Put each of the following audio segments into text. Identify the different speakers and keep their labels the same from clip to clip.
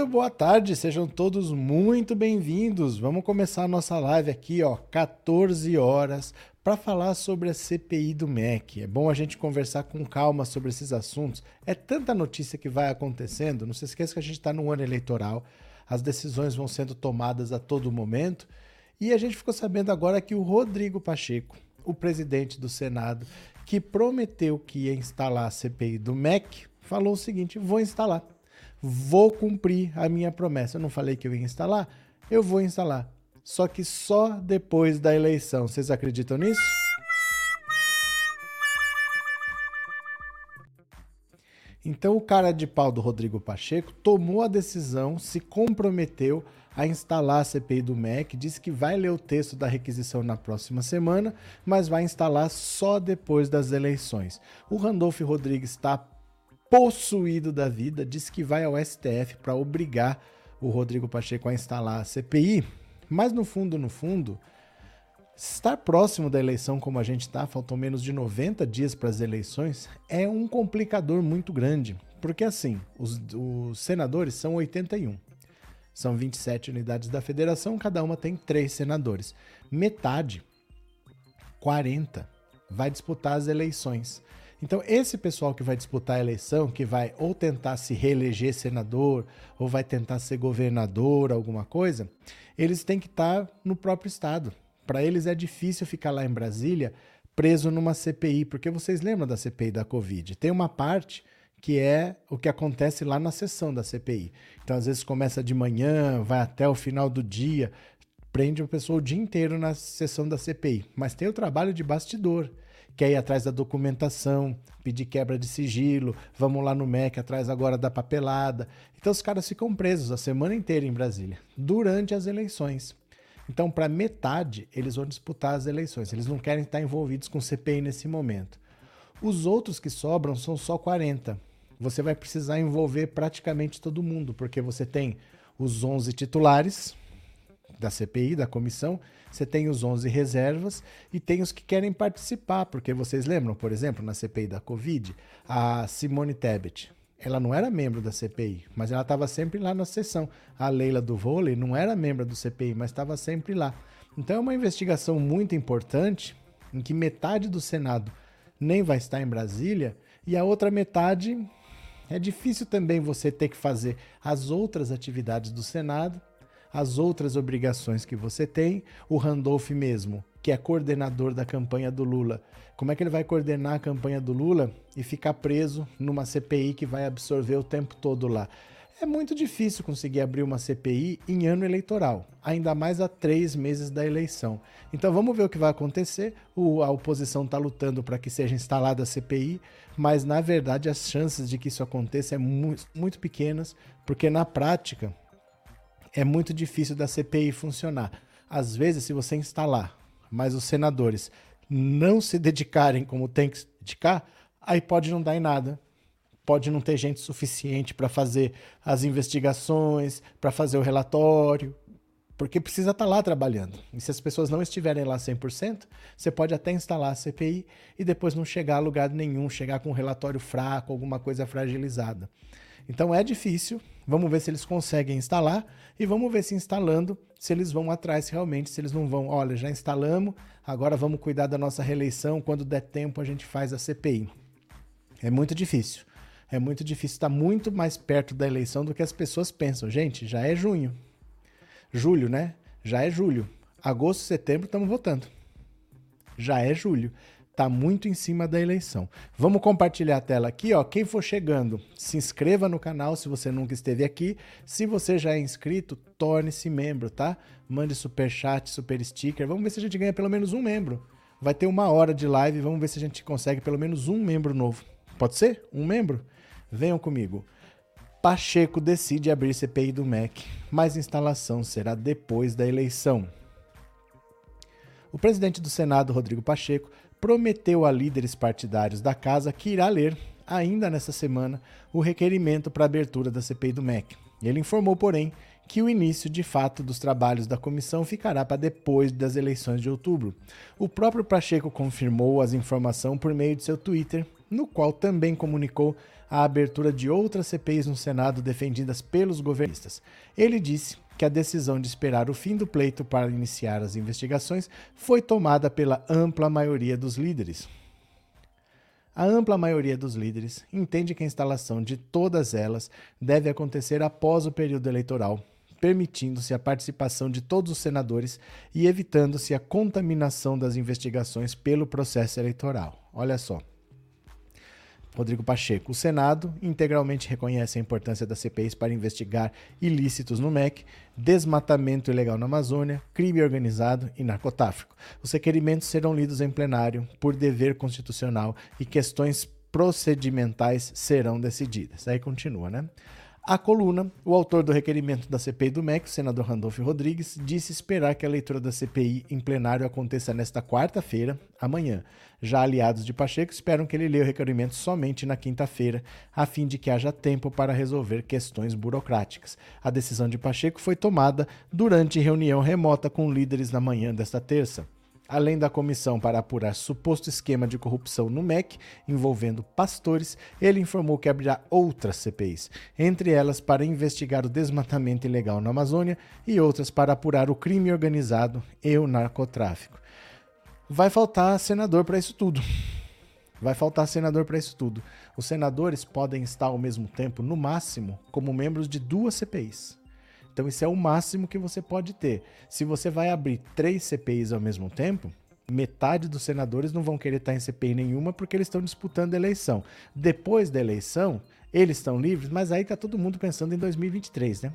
Speaker 1: Muito boa tarde, sejam todos muito bem-vindos. Vamos começar a nossa live aqui, ó, 14 horas, para falar sobre a CPI do MEC. É bom a gente conversar com calma sobre esses assuntos. É tanta notícia que vai acontecendo. Não se esqueça que a gente está no ano eleitoral, as decisões vão sendo tomadas a todo momento. E a gente ficou sabendo agora que o Rodrigo Pacheco, o presidente do Senado, que prometeu que ia instalar a CPI do MEC, falou o seguinte: vou instalar vou cumprir a minha promessa. Eu não falei que eu ia instalar? Eu vou instalar. Só que só depois da eleição. Vocês acreditam nisso? Então o cara de pau do Rodrigo Pacheco tomou a decisão, se comprometeu a instalar a CPI do MEC, disse que vai ler o texto da requisição na próxima semana, mas vai instalar só depois das eleições. O Randolph Rodrigues está possuído da vida, disse que vai ao STF para obrigar o Rodrigo Pacheco a instalar a CPI, mas no fundo, no fundo, estar próximo da eleição como a gente está, faltam menos de 90 dias para as eleições, é um complicador muito grande, porque assim, os, os senadores são 81. São 27 unidades da federação, cada uma tem três senadores. Metade, 40, vai disputar as eleições. Então, esse pessoal que vai disputar a eleição, que vai ou tentar se reeleger senador, ou vai tentar ser governador, alguma coisa, eles têm que estar no próprio estado. Para eles é difícil ficar lá em Brasília preso numa CPI, porque vocês lembram da CPI da Covid? Tem uma parte que é o que acontece lá na sessão da CPI. Então, às vezes começa de manhã, vai até o final do dia, prende uma pessoa o dia inteiro na sessão da CPI. Mas tem o trabalho de bastidor quer ir atrás da documentação, pedir quebra de sigilo, vamos lá no MEC atrás agora da papelada. Então os caras ficam presos a semana inteira em Brasília, durante as eleições. Então, para metade, eles vão disputar as eleições. Eles não querem estar envolvidos com CPI nesse momento. Os outros que sobram são só 40. Você vai precisar envolver praticamente todo mundo, porque você tem os 11 titulares da CPI, da comissão, você tem os 11 reservas e tem os que querem participar, porque vocês lembram, por exemplo, na CPI da Covid, a Simone Tebet, ela não era membro da CPI, mas ela estava sempre lá na sessão. A Leila do vôlei não era membro do CPI, mas estava sempre lá. Então é uma investigação muito importante em que metade do Senado nem vai estar em Brasília e a outra metade é difícil também você ter que fazer as outras atividades do Senado as outras obrigações que você tem, o Randolph mesmo, que é coordenador da campanha do Lula. Como é que ele vai coordenar a campanha do Lula e ficar preso numa CPI que vai absorver o tempo todo lá? É muito difícil conseguir abrir uma CPI em ano eleitoral, ainda mais a três meses da eleição. Então vamos ver o que vai acontecer. O, a oposição está lutando para que seja instalada a CPI, mas na verdade as chances de que isso aconteça são é muito, muito pequenas, porque na prática é muito difícil da CPI funcionar. Às vezes, se você instalar, mas os senadores não se dedicarem como tem que se dedicar, aí pode não dar em nada. Pode não ter gente suficiente para fazer as investigações, para fazer o relatório, porque precisa estar tá lá trabalhando. E se as pessoas não estiverem lá 100%, você pode até instalar a CPI e depois não chegar a lugar nenhum, chegar com um relatório fraco, alguma coisa fragilizada. Então é difícil. Vamos ver se eles conseguem instalar e vamos ver se instalando, se eles vão atrás realmente, se eles não vão. Olha, já instalamos, agora vamos cuidar da nossa reeleição. Quando der tempo, a gente faz a CPI. É muito difícil. É muito difícil. Está muito mais perto da eleição do que as pessoas pensam. Gente, já é junho. Julho, né? Já é julho. Agosto, setembro, estamos votando. Já é julho está muito em cima da eleição. Vamos compartilhar a tela aqui, ó. Quem for chegando, se inscreva no canal se você nunca esteve aqui. Se você já é inscrito, torne-se membro, tá? Mande super chat, super sticker. Vamos ver se a gente ganha pelo menos um membro. Vai ter uma hora de live, vamos ver se a gente consegue pelo menos um membro novo. Pode ser? Um membro? Venham comigo. Pacheco decide abrir CPI do MEC, mas instalação será depois da eleição. O presidente do Senado, Rodrigo Pacheco, prometeu a líderes partidários da casa que irá ler, ainda nesta semana, o requerimento para abertura da CPI do MEC. Ele informou, porém, que o início de fato dos trabalhos da comissão ficará para depois das eleições de outubro. O próprio Pacheco confirmou as informações por meio de seu Twitter, no qual também comunicou a abertura de outras CPIs no Senado defendidas pelos governistas. Ele disse que a decisão de esperar o fim do pleito para iniciar as investigações foi tomada pela ampla maioria dos líderes. A ampla maioria dos líderes entende que a instalação de todas elas deve acontecer após o período eleitoral, permitindo-se a participação de todos os senadores e evitando-se a contaminação das investigações pelo processo eleitoral. Olha só. Rodrigo Pacheco. O Senado integralmente reconhece a importância das CPIs para investigar ilícitos no MEC, desmatamento ilegal na Amazônia, crime organizado e narcotráfico. Os requerimentos serão lidos em plenário por dever constitucional e questões procedimentais serão decididas. Aí continua, né? A coluna, o autor do requerimento da CPI do MEC, o senador Randolfo Rodrigues, disse esperar que a leitura da CPI em plenário aconteça nesta quarta-feira, amanhã. Já aliados de Pacheco esperam que ele leia o requerimento somente na quinta-feira, a fim de que haja tempo para resolver questões burocráticas. A decisão de Pacheco foi tomada durante reunião remota com líderes na manhã desta terça além da comissão para apurar suposto esquema de corrupção no MEC envolvendo pastores, ele informou que abrirá outras CPIs, entre elas para investigar o desmatamento ilegal na Amazônia e outras para apurar o crime organizado e o narcotráfico. Vai faltar senador para isso tudo. Vai faltar senador para isso tudo. Os senadores podem estar ao mesmo tempo, no máximo, como membros de duas CPIs. Então, isso é o máximo que você pode ter. Se você vai abrir três CPIs ao mesmo tempo, metade dos senadores não vão querer estar em CPI nenhuma porque eles estão disputando a eleição. Depois da eleição, eles estão livres, mas aí está todo mundo pensando em 2023, né?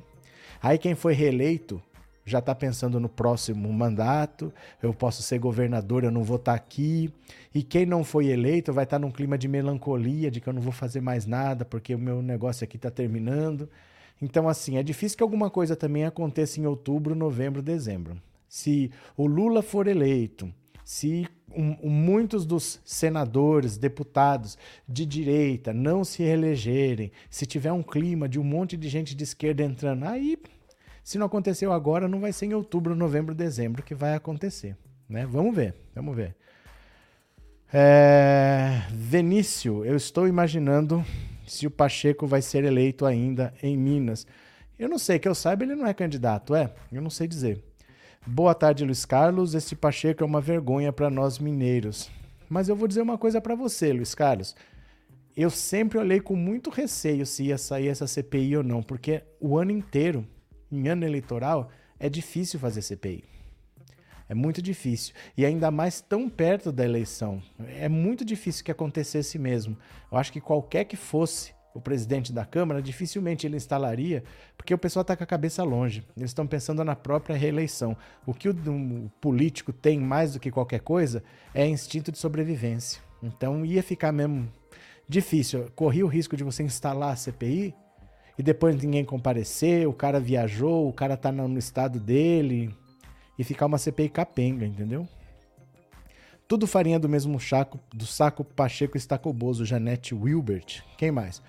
Speaker 1: Aí quem foi reeleito já está pensando no próximo mandato, eu posso ser governador, eu não vou estar tá aqui. E quem não foi eleito vai estar tá num clima de melancolia, de que eu não vou fazer mais nada porque o meu negócio aqui está terminando. Então, assim, é difícil que alguma coisa também aconteça em outubro, novembro, dezembro. Se o Lula for eleito, se um, muitos dos senadores, deputados de direita não se reelegerem, se tiver um clima de um monte de gente de esquerda entrando, aí, se não aconteceu agora, não vai ser em outubro, novembro, dezembro que vai acontecer. Né? Vamos ver, vamos ver. É... Venício, eu estou imaginando se o Pacheco vai ser eleito ainda em Minas. Eu não sei, que eu saiba, ele não é candidato, é? Eu não sei dizer. Boa tarde, Luiz Carlos. Esse Pacheco é uma vergonha para nós mineiros. Mas eu vou dizer uma coisa para você, Luiz Carlos. Eu sempre olhei com muito receio se ia sair essa CPI ou não, porque o ano inteiro, em ano eleitoral, é difícil fazer CPI. É muito difícil. E ainda mais tão perto da eleição. É muito difícil que acontecesse mesmo. Eu acho que qualquer que fosse o presidente da Câmara, dificilmente ele instalaria, porque o pessoal está com a cabeça longe. Eles estão pensando na própria reeleição. O que o, o político tem mais do que qualquer coisa é instinto de sobrevivência. Então ia ficar mesmo difícil. Corria o risco de você instalar a CPI e depois ninguém comparecer, o cara viajou, o cara está no estado dele e ficar uma CPI capenga, entendeu? Tudo farinha do mesmo chaco, do saco Pacheco Estacoboso, Janete Wilbert. Quem mais?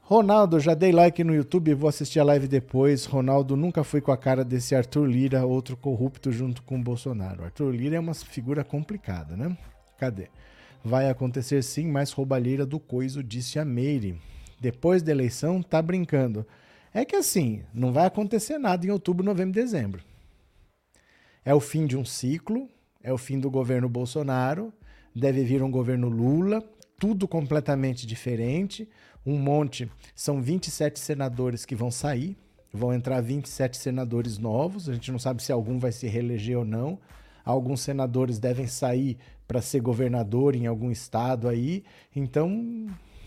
Speaker 1: Ronaldo, já dei like no YouTube, vou assistir a live depois. Ronaldo nunca foi com a cara desse Arthur Lira, outro corrupto junto com o Bolsonaro. Arthur Lira é uma figura complicada, né? Cadê? Vai acontecer sim mais roubalheira do coiso, disse a Meire. Depois da eleição, tá brincando. É que assim, não vai acontecer nada em outubro, novembro, dezembro. É o fim de um ciclo, é o fim do governo Bolsonaro, deve vir um governo Lula, tudo completamente diferente. Um monte, são 27 senadores que vão sair, vão entrar 27 senadores novos, a gente não sabe se algum vai se reeleger ou não. Alguns senadores devem sair para ser governador em algum estado aí. Então,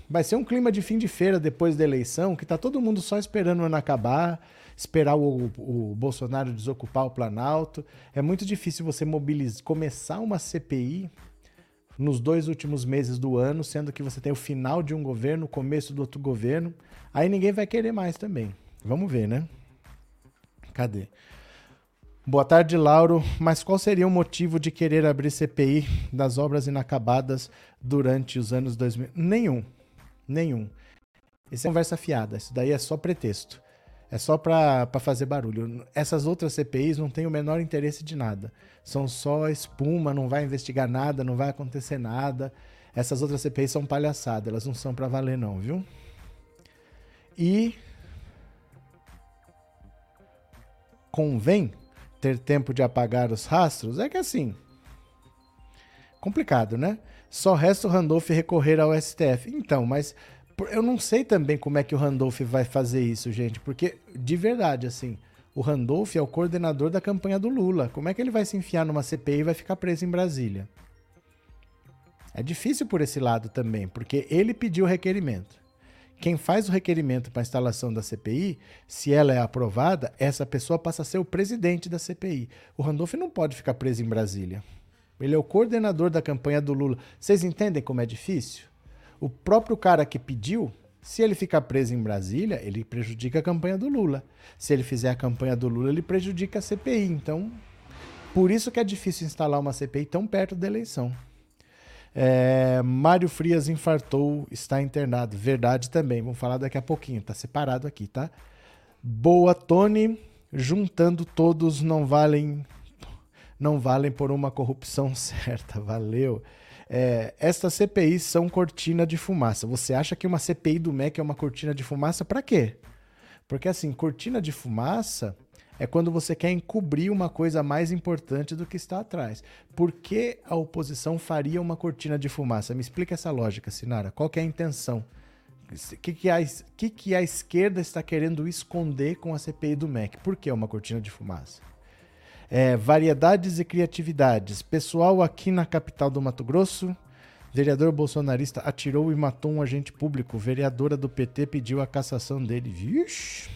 Speaker 1: vai ser um clima de fim de feira depois da eleição, que está todo mundo só esperando o ano acabar esperar o, o Bolsonaro desocupar o Planalto. É muito difícil você mobilizar, começar uma CPI nos dois últimos meses do ano, sendo que você tem o final de um governo, o começo do outro governo. Aí ninguém vai querer mais também. Vamos ver, né? Cadê? Boa tarde, Lauro. Mas qual seria o motivo de querer abrir CPI das obras inacabadas durante os anos 2000? Nenhum. Nenhum. Isso é conversa fiada. Isso daí é só pretexto. É só para fazer barulho. Essas outras CPIs não têm o menor interesse de nada. São só espuma, não vai investigar nada, não vai acontecer nada. Essas outras CPIs são palhaçada, elas não são para valer não, viu? E convém ter tempo de apagar os rastros? É que assim. Complicado, né? Só resta o Randolph recorrer ao STF. Então, mas eu não sei também como é que o Randolph vai fazer isso, gente, porque de verdade, assim, o Randolph é o coordenador da campanha do Lula. Como é que ele vai se enfiar numa CPI e vai ficar preso em Brasília? É difícil por esse lado também, porque ele pediu o requerimento. Quem faz o requerimento para a instalação da CPI, se ela é aprovada, essa pessoa passa a ser o presidente da CPI. O Randolph não pode ficar preso em Brasília. Ele é o coordenador da campanha do Lula. Vocês entendem como é difícil? O próprio cara que pediu, se ele ficar preso em Brasília, ele prejudica a campanha do Lula. Se ele fizer a campanha do Lula, ele prejudica a CPI. Então, por isso que é difícil instalar uma CPI tão perto da eleição. É, Mário Frias infartou, está internado. Verdade também. Vamos falar daqui a pouquinho. Tá separado aqui, tá? Boa, Tony. Juntando todos não valem não valem por uma corrupção certa. Valeu. É, estas CPIs são cortina de fumaça. Você acha que uma CPI do MEC é uma cortina de fumaça para quê? Porque assim, cortina de fumaça é quando você quer encobrir uma coisa mais importante do que está atrás. Por que a oposição faria uma cortina de fumaça? Me explica essa lógica, Sinara. Qual é a intenção? O que, que, a, que, que a esquerda está querendo esconder com a CPI do MEC? Por que uma cortina de fumaça? É, variedades e criatividades. Pessoal aqui na capital do Mato Grosso, vereador bolsonarista atirou e matou um agente público. Vereadora do PT pediu a cassação dele. Vixe,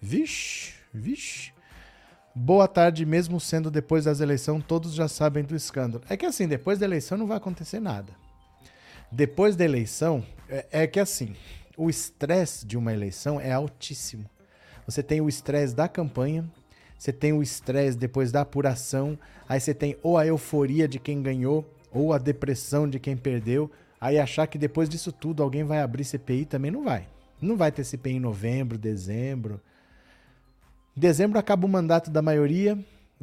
Speaker 1: vixe, vixe. Boa tarde, mesmo sendo depois das eleições, todos já sabem do escândalo. É que assim, depois da eleição não vai acontecer nada. Depois da eleição, é, é que assim, o estresse de uma eleição é altíssimo. Você tem o estresse da campanha, você tem o estresse depois da apuração, aí você tem ou a euforia de quem ganhou, ou a depressão de quem perdeu. Aí achar que depois disso tudo alguém vai abrir CPI também não vai. Não vai ter CPI em novembro, dezembro. Em dezembro acaba o mandato da maioria,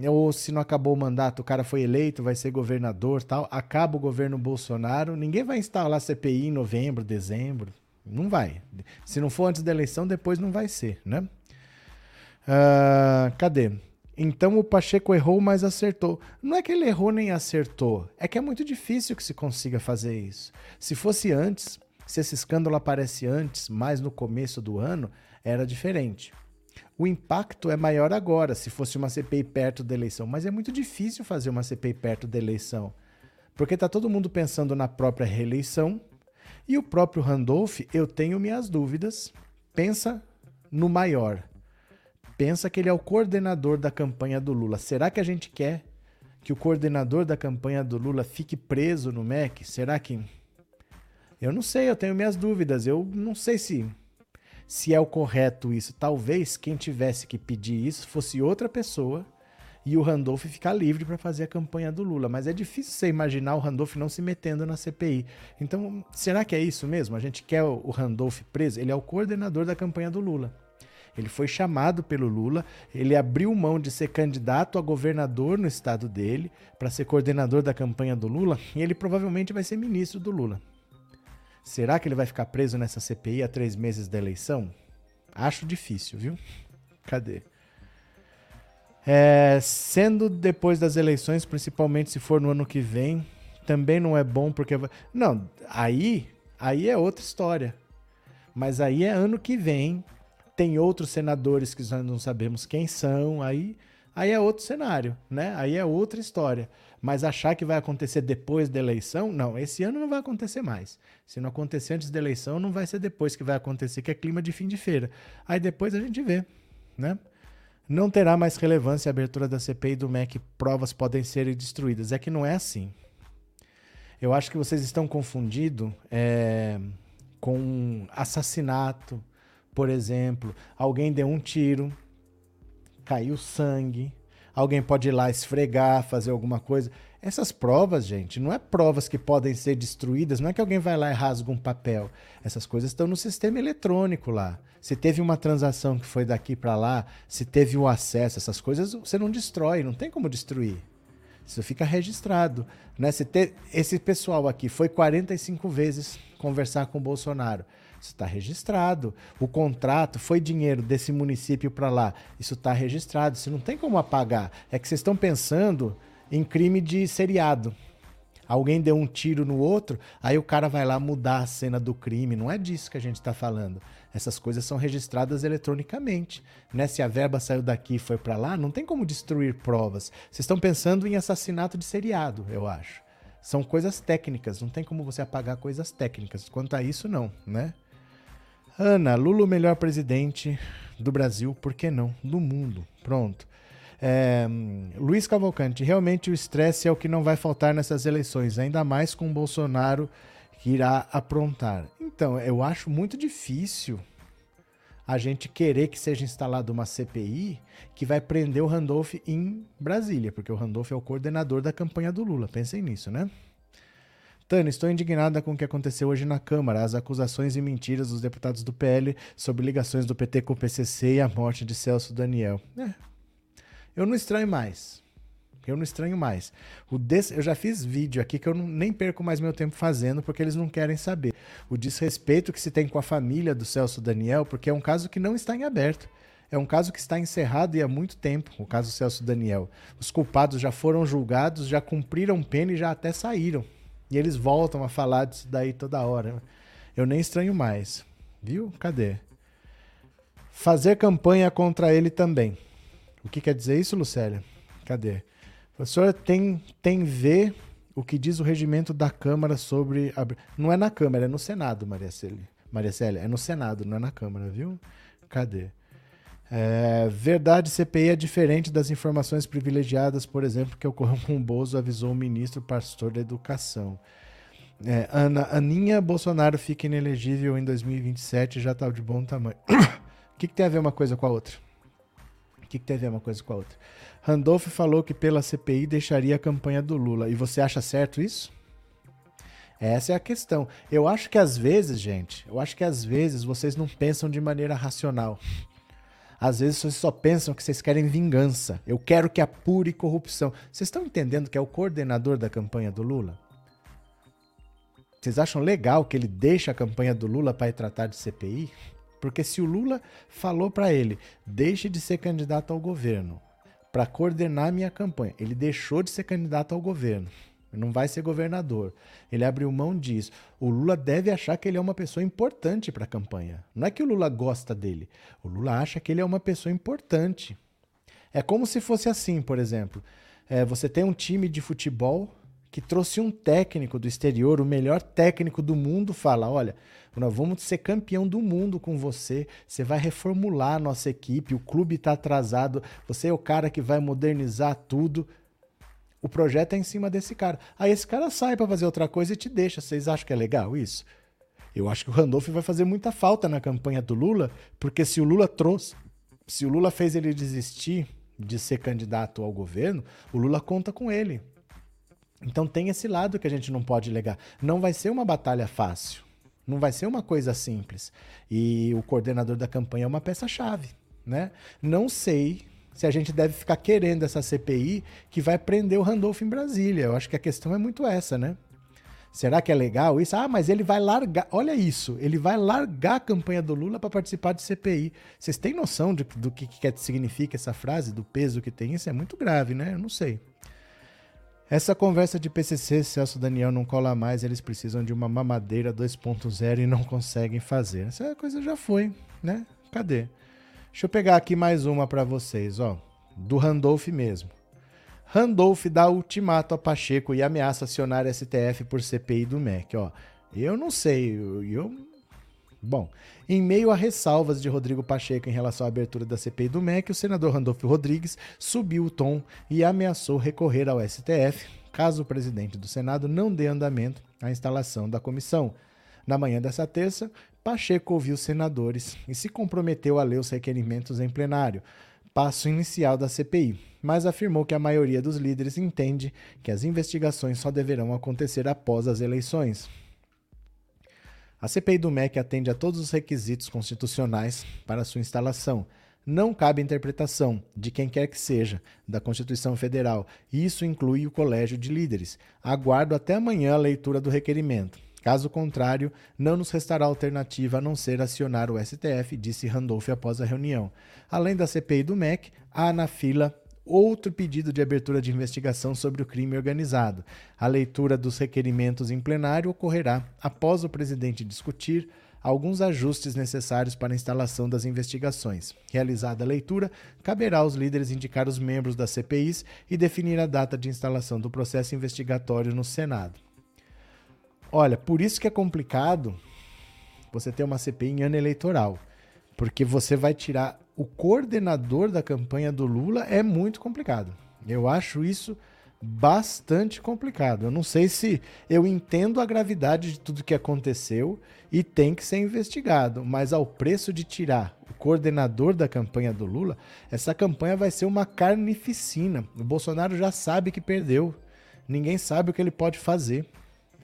Speaker 1: ou se não acabou o mandato, o cara foi eleito, vai ser governador, tal, acaba o governo Bolsonaro, ninguém vai instalar CPI em novembro, dezembro. Não vai. Se não for antes da eleição, depois não vai ser, né? Uh, cadê? Então o Pacheco errou, mas acertou. Não é que ele errou nem acertou, é que é muito difícil que se consiga fazer isso. Se fosse antes, se esse escândalo aparece antes, mais no começo do ano, era diferente. O impacto é maior agora, se fosse uma CPI perto da eleição, mas é muito difícil fazer uma CPI perto da eleição, porque está todo mundo pensando na própria reeleição e o próprio Randolph, eu tenho minhas dúvidas, pensa no maior pensa que ele é o coordenador da campanha do Lula. Será que a gente quer que o coordenador da campanha do Lula fique preso no MEC? Será que. Eu não sei, eu tenho minhas dúvidas. Eu não sei se se é o correto isso. Talvez quem tivesse que pedir isso fosse outra pessoa e o Randolph ficar livre para fazer a campanha do Lula. Mas é difícil você imaginar o Randolph não se metendo na CPI. Então, será que é isso mesmo? A gente quer o Randolph preso? Ele é o coordenador da campanha do Lula. Ele foi chamado pelo Lula, ele abriu mão de ser candidato a governador no estado dele para ser coordenador da campanha do Lula e ele provavelmente vai ser ministro do Lula. Será que ele vai ficar preso nessa CPI a três meses da eleição? Acho difícil, viu? Cadê? É, sendo depois das eleições, principalmente se for no ano que vem, também não é bom porque. Não, aí, aí é outra história. Mas aí é ano que vem, tem outros senadores que nós não sabemos quem são, aí, aí é outro cenário, né? Aí é outra história. Mas achar que vai acontecer depois da eleição, não, esse ano não vai acontecer mais. Se não acontecer antes da eleição, não vai ser depois que vai acontecer, que é clima de fim de feira. Aí depois a gente vê, né? Não terá mais relevância a abertura da CPI do MEC, provas podem ser destruídas. É que não é assim. Eu acho que vocês estão confundindo é, com assassinato, por exemplo, alguém deu um tiro, caiu sangue, alguém pode ir lá esfregar, fazer alguma coisa. Essas provas, gente, não é provas que podem ser destruídas, não é que alguém vai lá e rasga um papel. Essas coisas estão no sistema eletrônico lá. Se teve uma transação que foi daqui para lá, se teve o acesso, essas coisas você não destrói, não tem como destruir. Isso fica registrado. Né? Se te... Esse pessoal aqui foi 45 vezes conversar com o Bolsonaro. Isso está registrado. O contrato foi dinheiro desse município para lá. Isso está registrado. Isso não tem como apagar. É que vocês estão pensando em crime de seriado. Alguém deu um tiro no outro, aí o cara vai lá mudar a cena do crime. Não é disso que a gente está falando. Essas coisas são registradas eletronicamente. Né? Se a verba saiu daqui e foi para lá, não tem como destruir provas. Vocês estão pensando em assassinato de seriado, eu acho. São coisas técnicas, não tem como você apagar coisas técnicas. Quanto a isso, não, né? Ana, Lula o melhor presidente do Brasil, por que não? Do mundo. Pronto. É, Luiz Cavalcante, realmente o estresse é o que não vai faltar nessas eleições, ainda mais com o Bolsonaro que irá aprontar. Então, eu acho muito difícil a gente querer que seja instalada uma CPI que vai prender o Randolph em Brasília, porque o Randolph é o coordenador da campanha do Lula. Pensem nisso, né? Tânia, estou indignada com o que aconteceu hoje na Câmara, as acusações e mentiras dos deputados do PL sobre ligações do PT com o PCC e a morte de Celso Daniel. É, eu não estranho mais. Eu não estranho mais. Des... Eu já fiz vídeo aqui que eu não, nem perco mais meu tempo fazendo porque eles não querem saber. O desrespeito que se tem com a família do Celso Daniel, porque é um caso que não está em aberto. É um caso que está encerrado e há muito tempo, o caso Celso Daniel. Os culpados já foram julgados, já cumpriram pena e já até saíram. E eles voltam a falar disso daí toda hora. Eu nem estranho mais. Viu? Cadê? Fazer campanha contra ele também. O que quer dizer isso, Lucélia? Cadê? Professor, tem, tem ver o que diz o regimento da Câmara sobre. A... Não é na Câmara, é no Senado, Maria Célia. Maria Célia, é no Senado, não é na Câmara, viu? Cadê? É, verdade, CPI é diferente das informações privilegiadas, por exemplo, que ocorreu com o Bozo, avisou o ministro pastor da Educação. É, Ana, Aninha Bolsonaro fica inelegível em 2027 já está de bom tamanho. O que, que, tem a ver uma coisa com a outra? O que, que tem a ver uma coisa com a outra? Randolph falou que pela CPI deixaria a campanha do Lula. E você acha certo isso? Essa é a questão. Eu acho que às vezes, gente, eu acho que às vezes vocês não pensam de maneira racional. Às vezes vocês só pensam que vocês querem vingança. Eu quero que apure corrupção. Vocês estão entendendo que é o coordenador da campanha do Lula? Vocês acham legal que ele deixa a campanha do Lula para tratar de CPI? Porque se o Lula falou para ele, deixe de ser candidato ao governo para coordenar minha campanha, ele deixou de ser candidato ao governo não vai ser governador. Ele abriu mão disso. O Lula deve achar que ele é uma pessoa importante para a campanha. Não é que o Lula gosta dele. O Lula acha que ele é uma pessoa importante. É como se fosse assim, por exemplo. É, você tem um time de futebol que trouxe um técnico do exterior, o melhor técnico do mundo, fala: olha, nós vamos ser campeão do mundo com você, você vai reformular a nossa equipe, o clube está atrasado, você é o cara que vai modernizar tudo. O projeto é em cima desse cara. Aí esse cara sai para fazer outra coisa e te deixa. Vocês acham que é legal isso? Eu acho que o Randolph vai fazer muita falta na campanha do Lula, porque se o Lula trouxe, se o Lula fez ele desistir de ser candidato ao governo, o Lula conta com ele. Então tem esse lado que a gente não pode negar. Não vai ser uma batalha fácil. Não vai ser uma coisa simples. E o coordenador da campanha é uma peça-chave, né? Não sei se a gente deve ficar querendo essa CPI que vai prender o Randolph em Brasília. Eu acho que a questão é muito essa, né? Será que é legal isso? Ah, mas ele vai largar. Olha isso, ele vai largar a campanha do Lula para participar de CPI. Vocês têm noção de, do que, que significa essa frase, do peso que tem? Isso é muito grave, né? Eu não sei. Essa conversa de PCC, Celso Daniel não cola mais, eles precisam de uma mamadeira 2.0 e não conseguem fazer. Essa coisa já foi, né? Cadê? Deixa eu pegar aqui mais uma para vocês, ó, do Randolph mesmo. Randolph dá ultimato a Pacheco e ameaça acionar STF por CPI do MEC, ó. Eu não sei, eu, Bom, em meio a ressalvas de Rodrigo Pacheco em relação à abertura da CPI do MEC, o senador Randolfo Rodrigues subiu o tom e ameaçou recorrer ao STF caso o presidente do Senado não dê andamento à instalação da comissão. Na manhã dessa terça, Pacheco ouviu senadores e se comprometeu a ler os requerimentos em plenário, passo inicial da CPI, mas afirmou que a maioria dos líderes entende que as investigações só deverão acontecer após as eleições. A CPI do MEC atende a todos os requisitos constitucionais para sua instalação. Não cabe interpretação, de quem quer que seja, da Constituição Federal, e isso inclui o Colégio de Líderes. Aguardo até amanhã a leitura do requerimento. Caso contrário, não nos restará alternativa a não ser acionar o STF, disse Randolph após a reunião. Além da CPI do MEC, há na fila outro pedido de abertura de investigação sobre o crime organizado. A leitura dos requerimentos em plenário ocorrerá após o presidente discutir alguns ajustes necessários para a instalação das investigações. Realizada a leitura, caberá aos líderes indicar os membros das CPIs e definir a data de instalação do processo investigatório no Senado. Olha, por isso que é complicado você ter uma CPI em ano eleitoral, porque você vai tirar o coordenador da campanha do Lula é muito complicado. Eu acho isso bastante complicado. Eu não sei se eu entendo a gravidade de tudo que aconteceu e tem que ser investigado, mas ao preço de tirar o coordenador da campanha do Lula, essa campanha vai ser uma carnificina. O Bolsonaro já sabe que perdeu. Ninguém sabe o que ele pode fazer.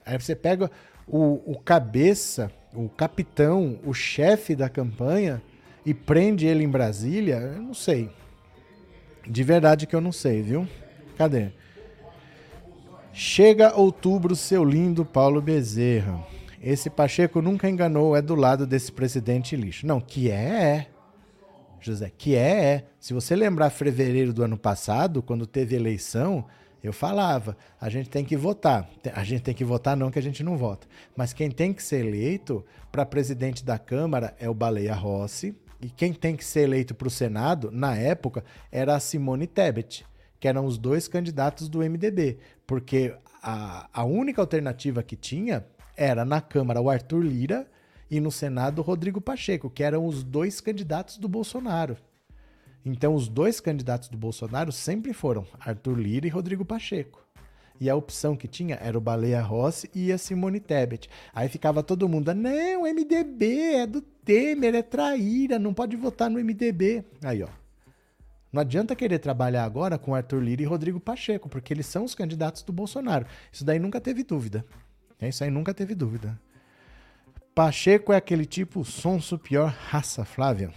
Speaker 1: Aí você pega o, o cabeça, o capitão, o chefe da campanha e prende ele em Brasília, eu não sei. De verdade que eu não sei, viu? Cadê? Chega outubro, seu lindo Paulo Bezerra. Esse Pacheco nunca enganou, é do lado desse presidente lixo. Não, que é, é. José, que é, é. Se você lembrar fevereiro do ano passado, quando teve eleição, eu falava, a gente tem que votar. A gente tem que votar, não que a gente não vota. Mas quem tem que ser eleito para presidente da Câmara é o Baleia Rossi. E quem tem que ser eleito para o Senado, na época, era a Simone Tebet que eram os dois candidatos do MDB, porque a, a única alternativa que tinha era na Câmara o Arthur Lira e no Senado o Rodrigo Pacheco, que eram os dois candidatos do Bolsonaro. Então, os dois candidatos do Bolsonaro sempre foram Arthur Lira e Rodrigo Pacheco. E a opção que tinha era o Baleia Rossi e a Simone Tebet. Aí ficava todo mundo, não, MDB é do Temer, é traíra, não pode votar no MDB. Aí, ó, não adianta querer trabalhar agora com Arthur Lira e Rodrigo Pacheco, porque eles são os candidatos do Bolsonaro. Isso daí nunca teve dúvida. É isso aí nunca teve dúvida. Pacheco é aquele tipo sonso pior raça, Flávia.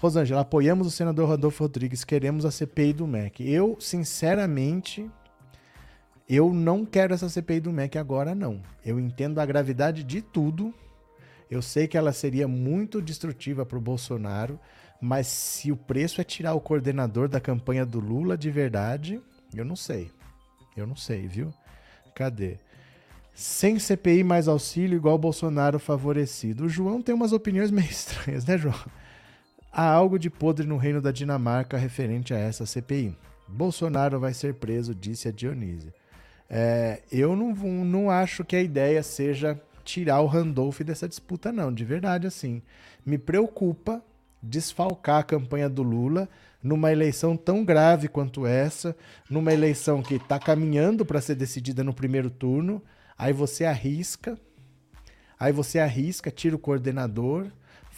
Speaker 1: Rosângela, apoiamos o senador Rodolfo Rodrigues, queremos a CPI do MEC. Eu, sinceramente, eu não quero essa CPI do MEC agora, não. Eu entendo a gravidade de tudo. Eu sei que ela seria muito destrutiva para o Bolsonaro. Mas se o preço é tirar o coordenador da campanha do Lula de verdade, eu não sei. Eu não sei, viu? Cadê? Sem CPI mais auxílio, igual Bolsonaro favorecido. O João tem umas opiniões meio estranhas, né, João? Há algo de podre no reino da Dinamarca referente a essa CPI. Bolsonaro vai ser preso, disse a Dionísio. É, eu não, não acho que a ideia seja tirar o Randolph dessa disputa, não. De verdade, assim. Me preocupa desfalcar a campanha do Lula numa eleição tão grave quanto essa, numa eleição que está caminhando para ser decidida no primeiro turno, aí você arrisca, aí você arrisca, tira o coordenador,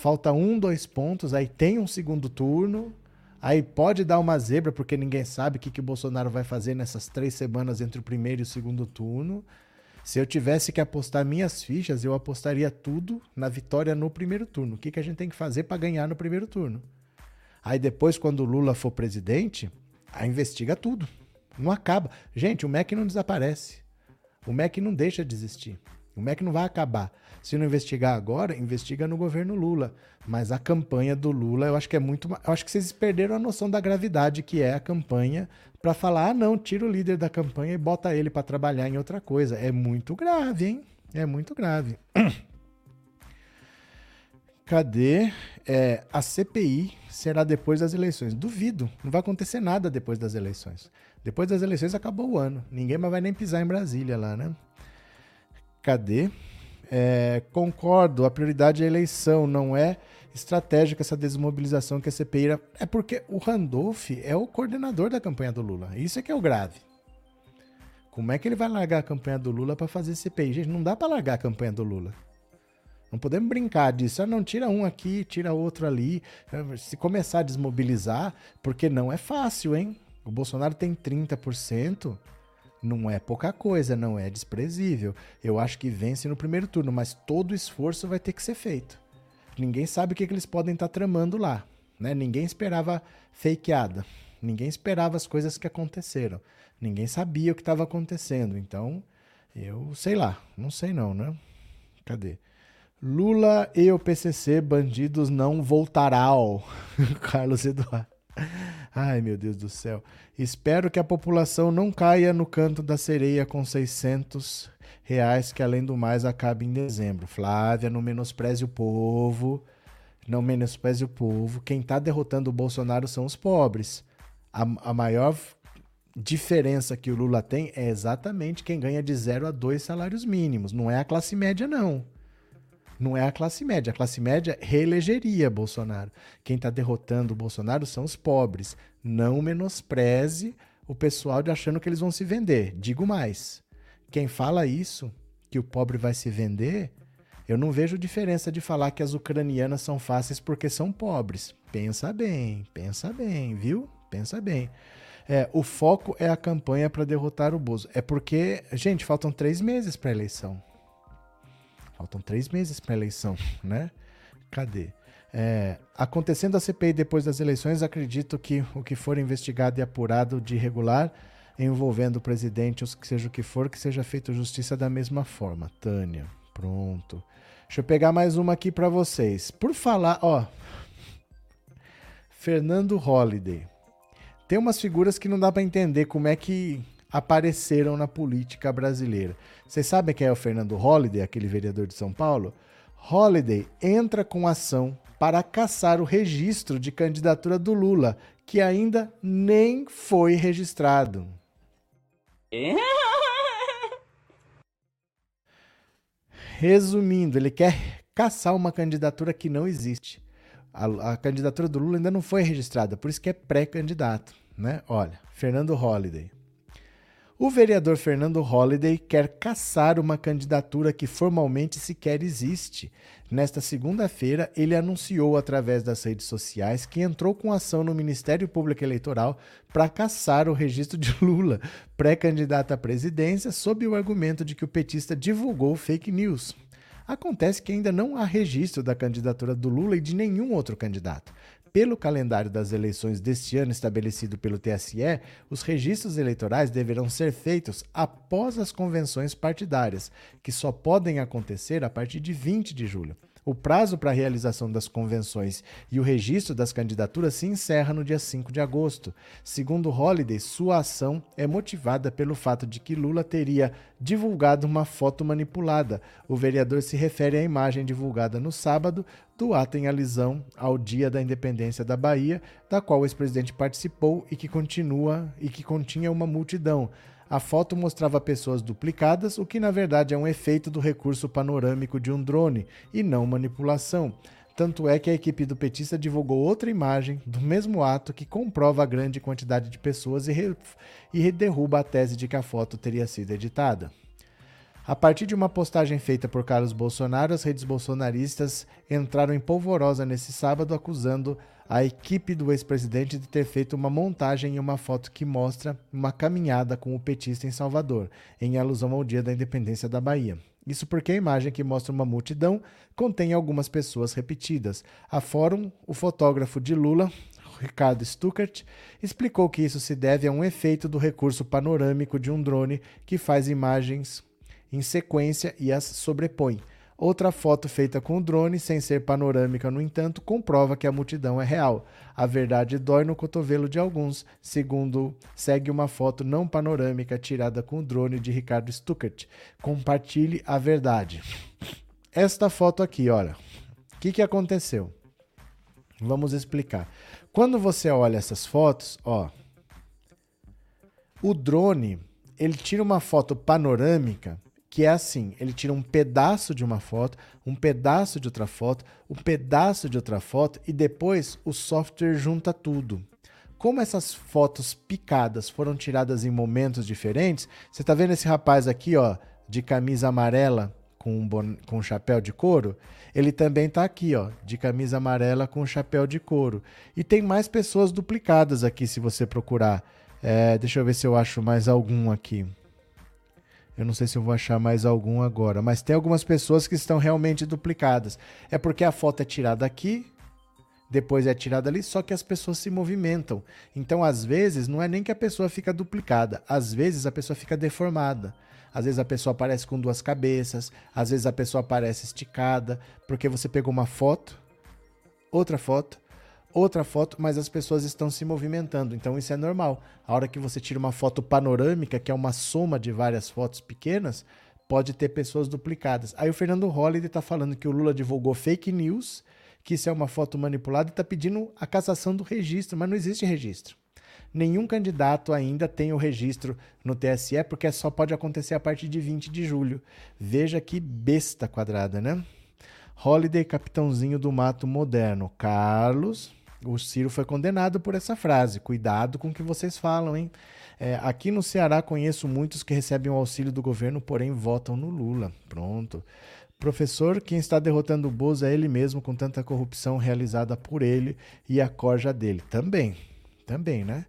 Speaker 1: falta um, dois pontos, aí tem um segundo turno, aí pode dar uma zebra porque ninguém sabe o que, que o Bolsonaro vai fazer nessas três semanas entre o primeiro e o segundo turno. Se eu tivesse que apostar minhas fichas, eu apostaria tudo na vitória no primeiro turno. O que, que a gente tem que fazer para ganhar no primeiro turno? Aí depois, quando o Lula for presidente, aí investiga tudo. Não acaba. Gente, o MEC não desaparece. O MEC não deixa de existir. O MEC não vai acabar. Se não investigar agora, investiga no governo Lula. Mas a campanha do Lula, eu acho que é muito. Eu acho que vocês perderam a noção da gravidade que é a campanha para falar: ah, não, tira o líder da campanha e bota ele para trabalhar em outra coisa. É muito grave, hein? É muito grave. Cadê? É, a CPI será depois das eleições. Duvido. Não vai acontecer nada depois das eleições. Depois das eleições acabou o ano. Ninguém mais vai nem pisar em Brasília lá, né? Cadê? É, concordo, a prioridade é a eleição, não é estratégica essa desmobilização que a CPI é porque o Randolph é o coordenador da campanha do Lula. Isso é que é o grave. Como é que ele vai largar a campanha do Lula para fazer CPI? Gente, não dá para largar a campanha do Lula. Não podemos brincar disso. Ah, não, tira um aqui, tira outro ali. Se começar a desmobilizar, porque não é fácil, hein? O Bolsonaro tem 30%. Não é pouca coisa, não é desprezível. Eu acho que vence no primeiro turno, mas todo esforço vai ter que ser feito. Ninguém sabe o que, que eles podem estar tá tramando lá. Né? Ninguém esperava fakeada. Ninguém esperava as coisas que aconteceram. Ninguém sabia o que estava acontecendo. Então, Eu sei lá, não sei não, né? Cadê? Lula e o PCC, bandidos não voltarão. Carlos Eduardo. Ai, meu Deus do céu. Espero que a população não caia no canto da sereia com 600 reais, que além do mais acabe em dezembro. Flávia, não menospreze o povo. Não menospreze o povo. Quem está derrotando o Bolsonaro são os pobres. A, a maior diferença que o Lula tem é exatamente quem ganha de 0 a 2 salários mínimos. Não é a classe média, não. Não é a classe média. A classe média reelegeria Bolsonaro. Quem está derrotando o Bolsonaro são os pobres. Não menospreze o pessoal de achando que eles vão se vender. Digo mais. Quem fala isso, que o pobre vai se vender, eu não vejo diferença de falar que as ucranianas são fáceis porque são pobres. Pensa bem, pensa bem, viu? Pensa bem. É, o foco é a campanha para derrotar o Bozo. É porque, gente, faltam três meses para a eleição. Faltam três meses para a eleição, né? Cadê? É, acontecendo a CPI depois das eleições, acredito que o que for investigado e apurado de irregular envolvendo o presidente, ou seja o que for, que seja feito justiça da mesma forma. Tânia, pronto. Deixa eu pegar mais uma aqui para vocês. Por falar, ó. Fernando Holliday. Tem umas figuras que não dá para entender como é que apareceram na política brasileira. Vocês sabem quem é o Fernando Holliday, aquele vereador de São Paulo? Holliday entra com ação para caçar o registro de candidatura do Lula, que ainda nem foi registrado. Resumindo, ele quer caçar uma candidatura que não existe. A, a candidatura do Lula ainda não foi registrada, por isso que é pré-candidato né? Olha, Fernando Holliday. O vereador Fernando Holliday quer caçar uma candidatura que formalmente sequer existe. Nesta segunda-feira, ele anunciou através das redes sociais que entrou com ação no Ministério Público Eleitoral para caçar o registro de Lula, pré-candidato à presidência, sob o argumento de que o petista divulgou fake news. Acontece que ainda não há registro da candidatura do Lula e de nenhum outro candidato. Pelo calendário das eleições deste ano estabelecido pelo TSE, os registros eleitorais deverão ser feitos após as convenções partidárias, que só podem acontecer a partir de 20 de julho. O prazo para a realização das convenções e o registro das candidaturas se encerra no dia 5 de agosto. Segundo Holliday, sua ação é motivada pelo fato de que Lula teria divulgado uma foto manipulada. O vereador se refere à imagem divulgada no sábado do ato em alisão ao dia da independência da Bahia, da qual o ex-presidente participou e que continua e que continha uma multidão. A foto mostrava pessoas duplicadas, o que na verdade é um efeito do recurso panorâmico de um drone e não manipulação. Tanto é que a equipe do petista divulgou outra imagem do mesmo ato que comprova a grande quantidade de pessoas e, re... e derruba a tese de que a foto teria sido editada. A partir de uma postagem feita por Carlos Bolsonaro, as redes bolsonaristas entraram em polvorosa nesse sábado, acusando a equipe do ex-presidente de ter feito uma montagem e uma foto que mostra uma caminhada com o petista em Salvador, em alusão ao dia da independência da Bahia. Isso porque a imagem que mostra uma multidão contém algumas pessoas repetidas. A fórum, o fotógrafo de Lula, Ricardo Stuckert, explicou que isso se deve a um efeito do recurso panorâmico de um drone que faz imagens em sequência e as sobrepõe. Outra foto feita com o drone, sem ser panorâmica, no entanto, comprova que a multidão é real. A verdade dói no cotovelo de alguns, segundo segue uma foto não panorâmica tirada com o drone de Ricardo Stuckert. Compartilhe a verdade. Esta foto aqui, olha. O que, que aconteceu? Vamos explicar. Quando você olha essas fotos, ó, o drone ele tira uma foto panorâmica que é assim: ele tira um pedaço de uma foto, um pedaço de outra foto, um pedaço de outra foto e depois o software junta tudo. Como essas fotos picadas foram tiradas em momentos diferentes, você está vendo esse rapaz aqui, ó, de camisa amarela com um, bon... com um chapéu de couro? Ele também está aqui, ó, de camisa amarela com um chapéu de couro. E tem mais pessoas duplicadas aqui, se você procurar. É, deixa eu ver se eu acho mais algum aqui. Eu não sei se eu vou achar mais algum agora, mas tem algumas pessoas que estão realmente duplicadas. É porque a foto é tirada aqui, depois é tirada ali, só que as pessoas se movimentam. Então, às vezes, não é nem que a pessoa fica duplicada, às vezes a pessoa fica deformada. Às vezes a pessoa aparece com duas cabeças, às vezes a pessoa aparece esticada, porque você pegou uma foto, outra foto, outra foto, mas as pessoas estão se movimentando. Então isso é normal. A hora que você tira uma foto panorâmica, que é uma soma de várias fotos pequenas, pode ter pessoas duplicadas. Aí o Fernando Holliday está falando que o Lula divulgou fake news, que isso é uma foto manipulada e está pedindo a cassação do registro, mas não existe registro. Nenhum candidato ainda tem o registro no TSE, porque só pode acontecer a partir de 20 de julho. Veja que besta quadrada, né? Holiday, capitãozinho do mato moderno. Carlos, o Ciro foi condenado por essa frase. Cuidado com o que vocês falam, hein? É, aqui no Ceará conheço muitos que recebem o auxílio do governo, porém votam no Lula. Pronto. Professor, quem está derrotando o Bozo é ele mesmo, com tanta corrupção realizada por ele e a corja dele. Também, também, né?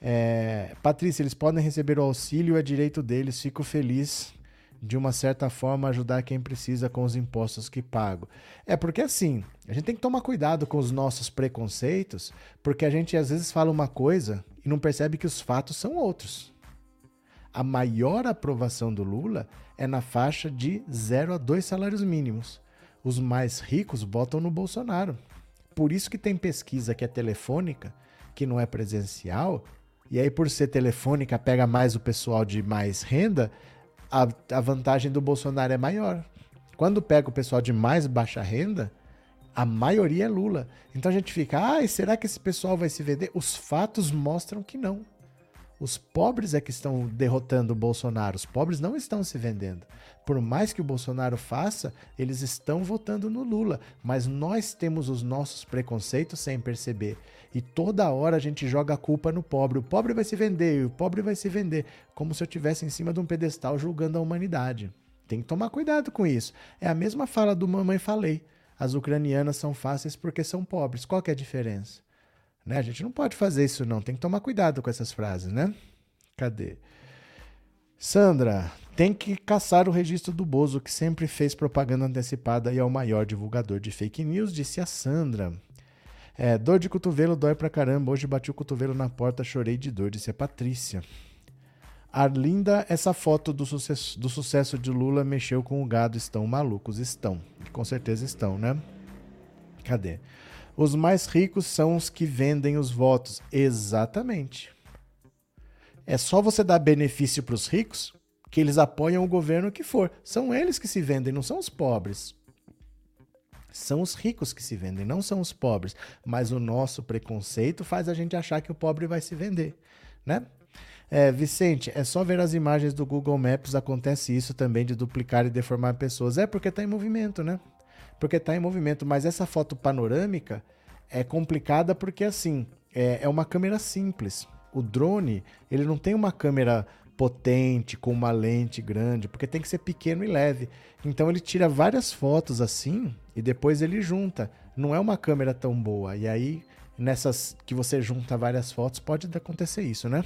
Speaker 1: É, Patrícia, eles podem receber o auxílio, é direito deles, fico feliz de uma certa forma ajudar quem precisa com os impostos que pago. É porque assim, a gente tem que tomar cuidado com os nossos preconceitos, porque a gente às vezes fala uma coisa e não percebe que os fatos são outros. A maior aprovação do Lula é na faixa de 0 a 2 salários mínimos. Os mais ricos votam no Bolsonaro. Por isso que tem pesquisa que é telefônica, que não é presencial, e aí por ser telefônica pega mais o pessoal de mais renda, a, a vantagem do Bolsonaro é maior. Quando pega o pessoal de mais baixa renda, a maioria é Lula. Então a gente fica, ah, será que esse pessoal vai se vender? Os fatos mostram que não. Os pobres é que estão derrotando o Bolsonaro. Os pobres não estão se vendendo. Por mais que o Bolsonaro faça, eles estão votando no Lula. Mas nós temos os nossos preconceitos sem perceber. E toda hora a gente joga a culpa no pobre. O pobre vai se vender, o pobre vai se vender. Como se eu estivesse em cima de um pedestal julgando a humanidade. Tem que tomar cuidado com isso. É a mesma fala do Mamãe Falei. As ucranianas são fáceis porque são pobres. Qual que é a diferença? Né? A gente não pode fazer isso, não. Tem que tomar cuidado com essas frases, né? Cadê? Sandra, tem que caçar o registro do Bozo, que sempre fez propaganda antecipada e é o maior divulgador de fake news, disse a Sandra. É, dor de cotovelo dói pra caramba. Hoje bati o cotovelo na porta, chorei de dor, disse a Patrícia. Arlinda, essa foto do sucesso, do sucesso de Lula mexeu com o gado. Estão malucos? Estão. Com certeza estão, né? Cadê? Os mais ricos são os que vendem os votos. Exatamente. É só você dar benefício para os ricos que eles apoiam o governo que for. São eles que se vendem, não são os pobres. São os ricos que se vendem, não são os pobres. Mas o nosso preconceito faz a gente achar que o pobre vai se vender, né? É, Vicente, é só ver as imagens do Google Maps, acontece isso também de duplicar e deformar pessoas. É porque está em movimento, né? porque está em movimento. Mas essa foto panorâmica é complicada porque, assim, é, é uma câmera simples. O drone, ele não tem uma câmera potente, com uma lente grande, porque tem que ser pequeno e leve. Então ele tira várias fotos assim e depois ele junta. Não é uma câmera tão boa. E aí, nessas que você junta várias fotos, pode acontecer isso, né?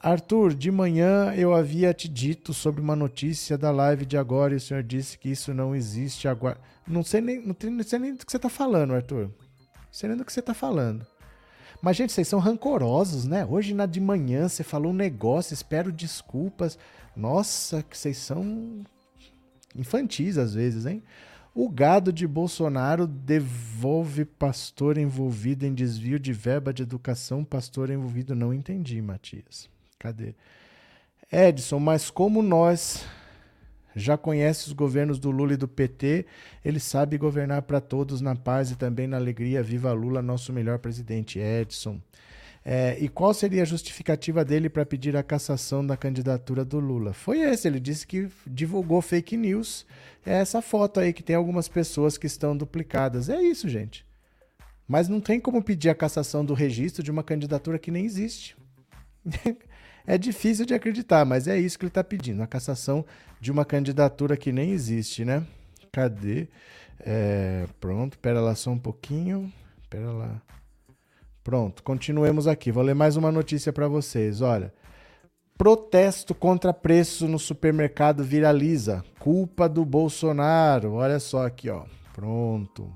Speaker 1: Arthur, de manhã eu havia te dito sobre uma notícia da live de agora e o senhor disse que isso não existe agora. Não sei nem, não, sei nem do que você está falando, Arthur. Não sei nem do que você está falando. Mas, gente, vocês são rancorosos, né? Hoje na de manhã você falou um negócio, espero desculpas. Nossa, que vocês são infantis às vezes, hein? O gado de Bolsonaro devolve pastor envolvido em desvio de verba de educação, pastor envolvido. Não entendi, Matias. Cadê? Edson, mas como nós já conhece os governos do Lula e do PT, ele sabe governar para todos na paz e também na alegria. Viva Lula, nosso melhor presidente, Edson. É, e qual seria a justificativa dele para pedir a cassação da candidatura do Lula? Foi esse, ele disse que divulgou fake news. É essa foto aí que tem algumas pessoas que estão duplicadas. É isso, gente. Mas não tem como pedir a cassação do registro de uma candidatura que nem existe. É difícil de acreditar, mas é isso que ele está pedindo: a cassação de uma candidatura que nem existe, né? Cadê? É, pronto, pera lá só um pouquinho. Pera lá. Pronto, continuemos aqui. Vou ler mais uma notícia para vocês. Olha. Protesto contra preço no supermercado viraliza. Culpa do Bolsonaro. Olha só aqui, ó. Pronto.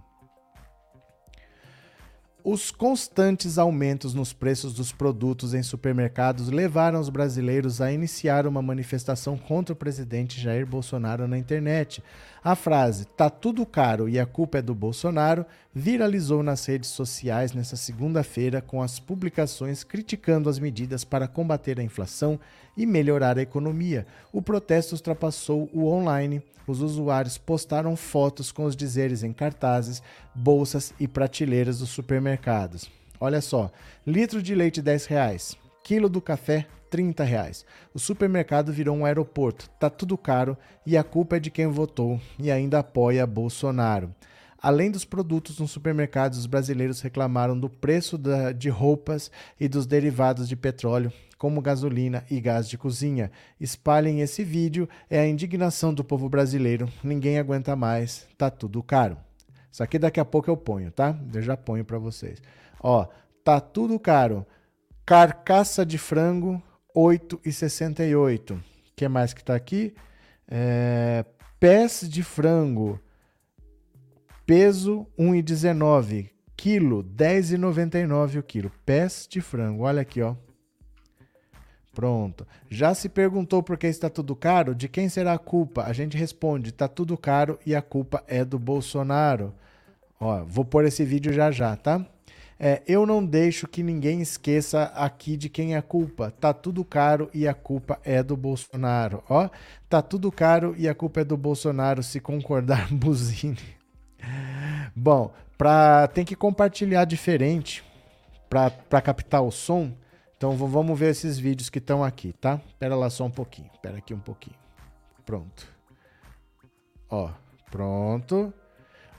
Speaker 1: Os constantes aumentos nos preços dos produtos em supermercados levaram os brasileiros a iniciar uma manifestação contra o presidente Jair Bolsonaro na internet. A frase "tá tudo caro e a culpa é do Bolsonaro" viralizou nas redes sociais nesta segunda-feira com as publicações criticando as medidas para combater a inflação e melhorar a economia. O protesto ultrapassou o online. Os usuários postaram fotos com os dizeres em cartazes, bolsas e prateleiras dos supermercados. Olha só, litro de leite 10 reais, quilo do café 30 reais. O supermercado virou um aeroporto, tá tudo caro e a culpa é de quem votou e ainda apoia Bolsonaro. Além dos produtos nos supermercados, os brasileiros reclamaram do preço da, de roupas e dos derivados de petróleo, como gasolina e gás de cozinha. Espalhem esse vídeo, é a indignação do povo brasileiro. Ninguém aguenta mais, tá tudo caro. Isso aqui daqui a pouco eu ponho, tá? Eu já ponho para vocês. Ó, tá tudo caro. Carcaça de frango 8,68. O que mais que está aqui? É, pés de frango, peso 1,19. Quilo, 10,99 o quilo. Pés de frango, olha aqui, ó. Pronto. Já se perguntou por que está tudo caro? De quem será a culpa? A gente responde: está tudo caro e a culpa é do Bolsonaro. Ó, vou pôr esse vídeo já já, tá? É, eu não deixo que ninguém esqueça aqui de quem é a culpa. Tá tudo caro e a culpa é do Bolsonaro. Ó, tá tudo caro e a culpa é do Bolsonaro. Se concordar, buzine. Bom, pra, tem que compartilhar diferente para captar o som. Então vamos ver esses vídeos que estão aqui, tá? Espera lá só um pouquinho. Espera aqui um pouquinho. Pronto. Ó, pronto.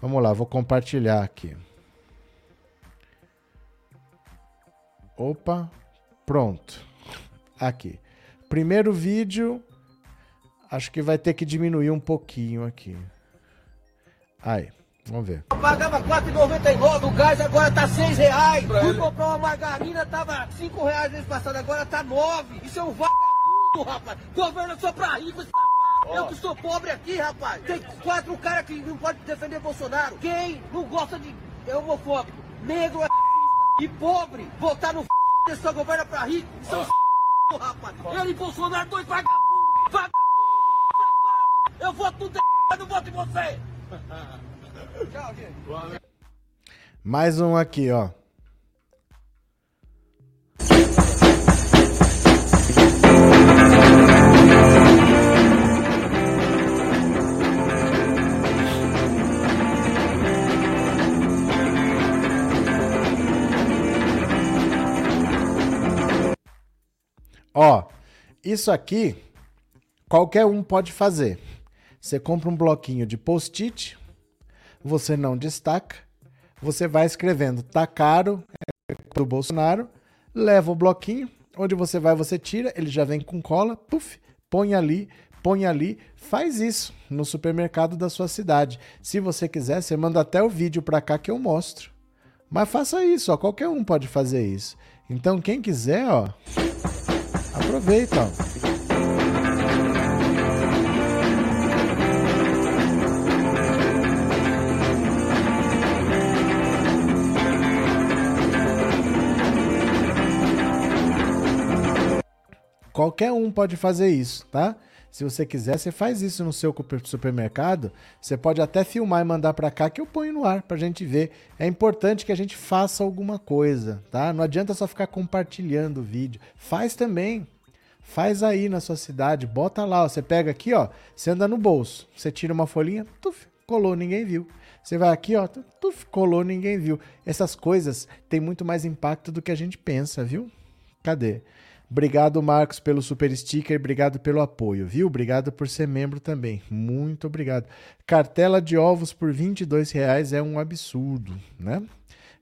Speaker 1: Vamos lá, vou compartilhar aqui. Opa, pronto. Aqui. Primeiro vídeo, acho que vai ter que diminuir um pouquinho aqui. Aí, vamos ver.
Speaker 2: Eu pagava R$4,99 o gás, agora tá 6,00 reais. Fui comprar uma margarina, tava 5,00 reais mês passado, agora tá 9. Isso é um vagabundo, rapaz. Governo só pra rico, esse eu que sou pobre aqui, rapaz. Tem quatro caras que não podem defender Bolsonaro. Quem não gosta de é homofóbico, negro é e pobre votar no f... só governa pra rico. São oh. rapaz. Ele e Bolsonaro, dois vagabundos. Vagabundo, Eu voto no eu não voto em você.
Speaker 1: Tchau, gente. Mais um aqui, ó. Ó, isso aqui qualquer um pode fazer. Você compra um bloquinho de post-it, você não destaca, você vai escrevendo tá caro é do Bolsonaro, leva o bloquinho, onde você vai você tira, ele já vem com cola, puf, põe ali, põe ali, faz isso no supermercado da sua cidade. Se você quiser, você manda até o vídeo para cá que eu mostro. Mas faça isso, ó, qualquer um pode fazer isso. Então quem quiser, ó, Aproveita. Qualquer um pode fazer isso, tá? Se você quiser, você faz isso no seu supermercado. Você pode até filmar e mandar para cá que eu ponho no ar para a gente ver. É importante que a gente faça alguma coisa, tá? Não adianta só ficar compartilhando o vídeo. Faz também. Faz aí na sua cidade, bota lá, ó, você pega aqui, ó, você anda no bolso, você tira uma folhinha, tuf, colou, ninguém viu. Você vai aqui, ó, tuf, colou, ninguém viu. Essas coisas têm muito mais impacto do que a gente pensa, viu? Cadê? Obrigado, Marcos, pelo super sticker, obrigado pelo apoio, viu? Obrigado por ser membro também. Muito obrigado. Cartela de ovos por 22 reais é um absurdo, né?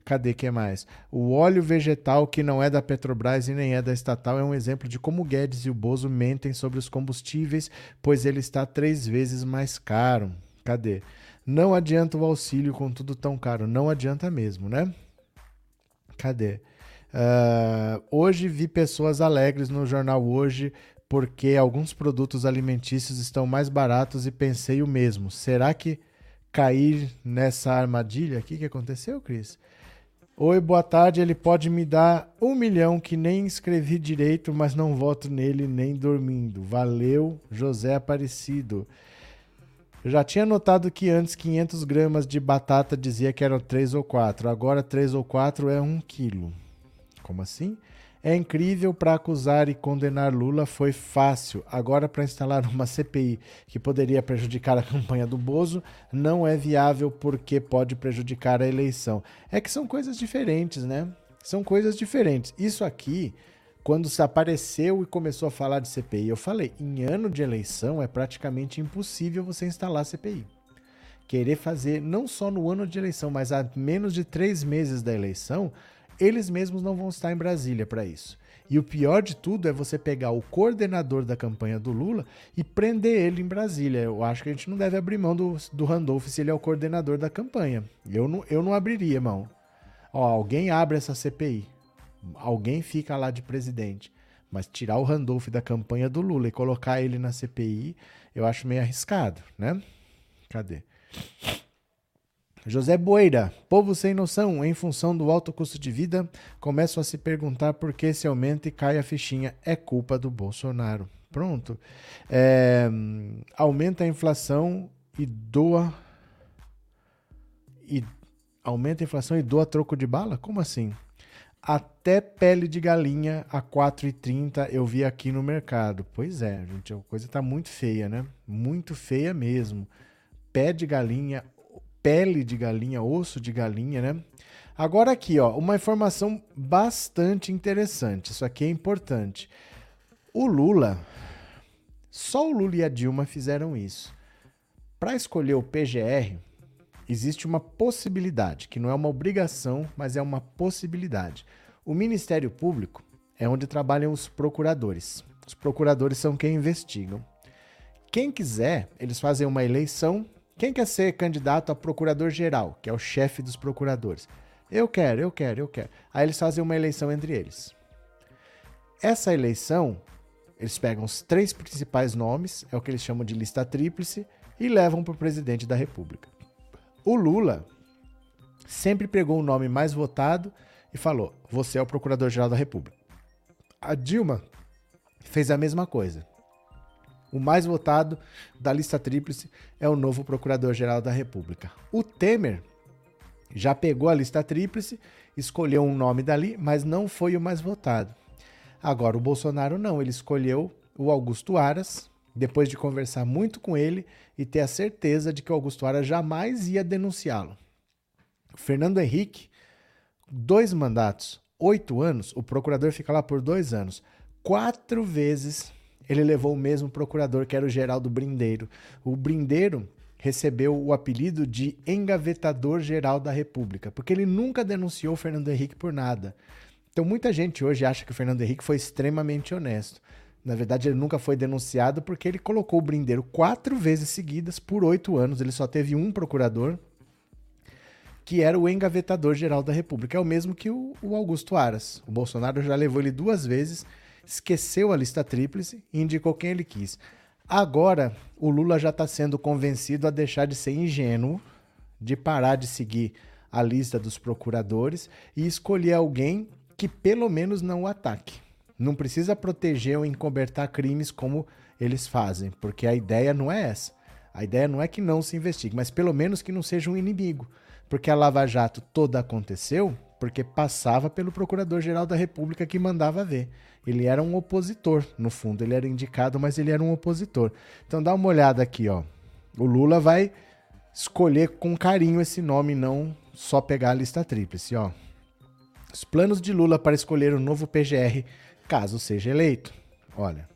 Speaker 1: Cadê que mais? O óleo vegetal que não é da Petrobras e nem é da estatal é um exemplo de como Guedes e o Bozo mentem sobre os combustíveis, pois ele está três vezes mais caro. Cadê? Não adianta o auxílio com tudo tão caro. Não adianta mesmo, né? Cadê? Uh, hoje vi pessoas alegres no jornal hoje porque alguns produtos alimentícios estão mais baratos e pensei o mesmo. Será que cair nessa armadilha? O que, que aconteceu, Cris? Oi, boa tarde. Ele pode me dar um milhão que nem escrevi direito, mas não voto nele nem dormindo. Valeu, José Aparecido. Eu já tinha notado que antes 500 gramas de batata dizia que eram 3 ou 4. Agora 3 ou 4 é 1 quilo. Como assim? É incrível para acusar e condenar Lula foi fácil. Agora, para instalar uma CPI que poderia prejudicar a campanha do Bozo, não é viável porque pode prejudicar a eleição. É que são coisas diferentes, né? São coisas diferentes. Isso aqui quando se apareceu e começou a falar de CPI, eu falei: em ano de eleição é praticamente impossível você instalar CPI. Querer fazer não só no ano de eleição, mas a menos de três meses da eleição, eles mesmos não vão estar em Brasília para isso. E o pior de tudo é você pegar o coordenador da campanha do Lula e prender ele em Brasília. Eu acho que a gente não deve abrir mão do, do Randolph se ele é o coordenador da campanha. Eu não, eu não abriria mão. Ó, alguém abre essa CPI alguém fica lá de presidente. Mas tirar o Randolph da campanha do Lula e colocar ele na CPI, eu acho meio arriscado, né? Cadê? José Boeira, povo sem noção, em função do alto custo de vida, começam a se perguntar por que se aumenta e cai a fichinha. É culpa do Bolsonaro. Pronto. É, aumenta a inflação e doa. E aumenta a inflação e doa troco de bala? Como assim? Até pele de galinha a 4,30 eu vi aqui no mercado. Pois é, gente, a coisa tá muito feia, né? Muito feia mesmo. Pé de galinha, pele de galinha, osso de galinha, né? Agora aqui, ó, uma informação bastante interessante. Isso aqui é importante. O Lula, só o Lula e a Dilma fizeram isso. Para escolher o PGR, existe uma possibilidade, que não é uma obrigação, mas é uma possibilidade. O Ministério Público é onde trabalham os procuradores. Os procuradores são quem investigam. Quem quiser, eles fazem uma eleição. Quem quer ser candidato a procurador-geral, que é o chefe dos procuradores? Eu quero, eu quero, eu quero. Aí eles fazem uma eleição entre eles. Essa eleição, eles pegam os três principais nomes, é o que eles chamam de lista tríplice, e levam para o presidente da República. O Lula sempre pegou o nome mais votado e falou: Você é o Procurador-Geral da República. A Dilma fez a mesma coisa. O mais votado da lista tríplice é o novo Procurador-Geral da República. O Temer já pegou a lista tríplice, escolheu um nome dali, mas não foi o mais votado. Agora, o Bolsonaro não, ele escolheu o Augusto Aras, depois de conversar muito com ele e ter a certeza de que o Augusto Aras jamais ia denunciá-lo. Fernando Henrique, dois mandatos, oito anos, o procurador fica lá por dois anos. Quatro vezes ele levou o mesmo procurador, que era o Geraldo Brindeiro. O Brindeiro recebeu o apelido de engavetador geral da República, porque ele nunca denunciou o Fernando Henrique por nada. Então muita gente hoje acha que o Fernando Henrique foi extremamente honesto. Na verdade, ele nunca foi denunciado porque ele colocou o Brindeiro quatro vezes seguidas por oito anos. Ele só teve um procurador, que era o engavetador geral da República. É o mesmo que o, o Augusto Aras. O Bolsonaro já levou ele duas vezes, esqueceu a lista tríplice e indicou quem ele quis. Agora, o Lula já está sendo convencido a deixar de ser ingênuo, de parar de seguir a lista dos procuradores e escolher alguém que pelo menos não o ataque. Não precisa proteger ou encobertar crimes como eles fazem, porque a ideia não é essa. A ideia não é que não se investigue, mas pelo menos que não seja um inimigo. Porque a Lava Jato toda aconteceu porque passava pelo Procurador-Geral da República que mandava ver. Ele era um opositor, no fundo, ele era indicado, mas ele era um opositor. Então dá uma olhada aqui, ó. O Lula vai escolher com carinho esse nome, não só pegar a lista tríplice, ó. Os planos de Lula para escolher o novo PGR caso seja eleito. Olha.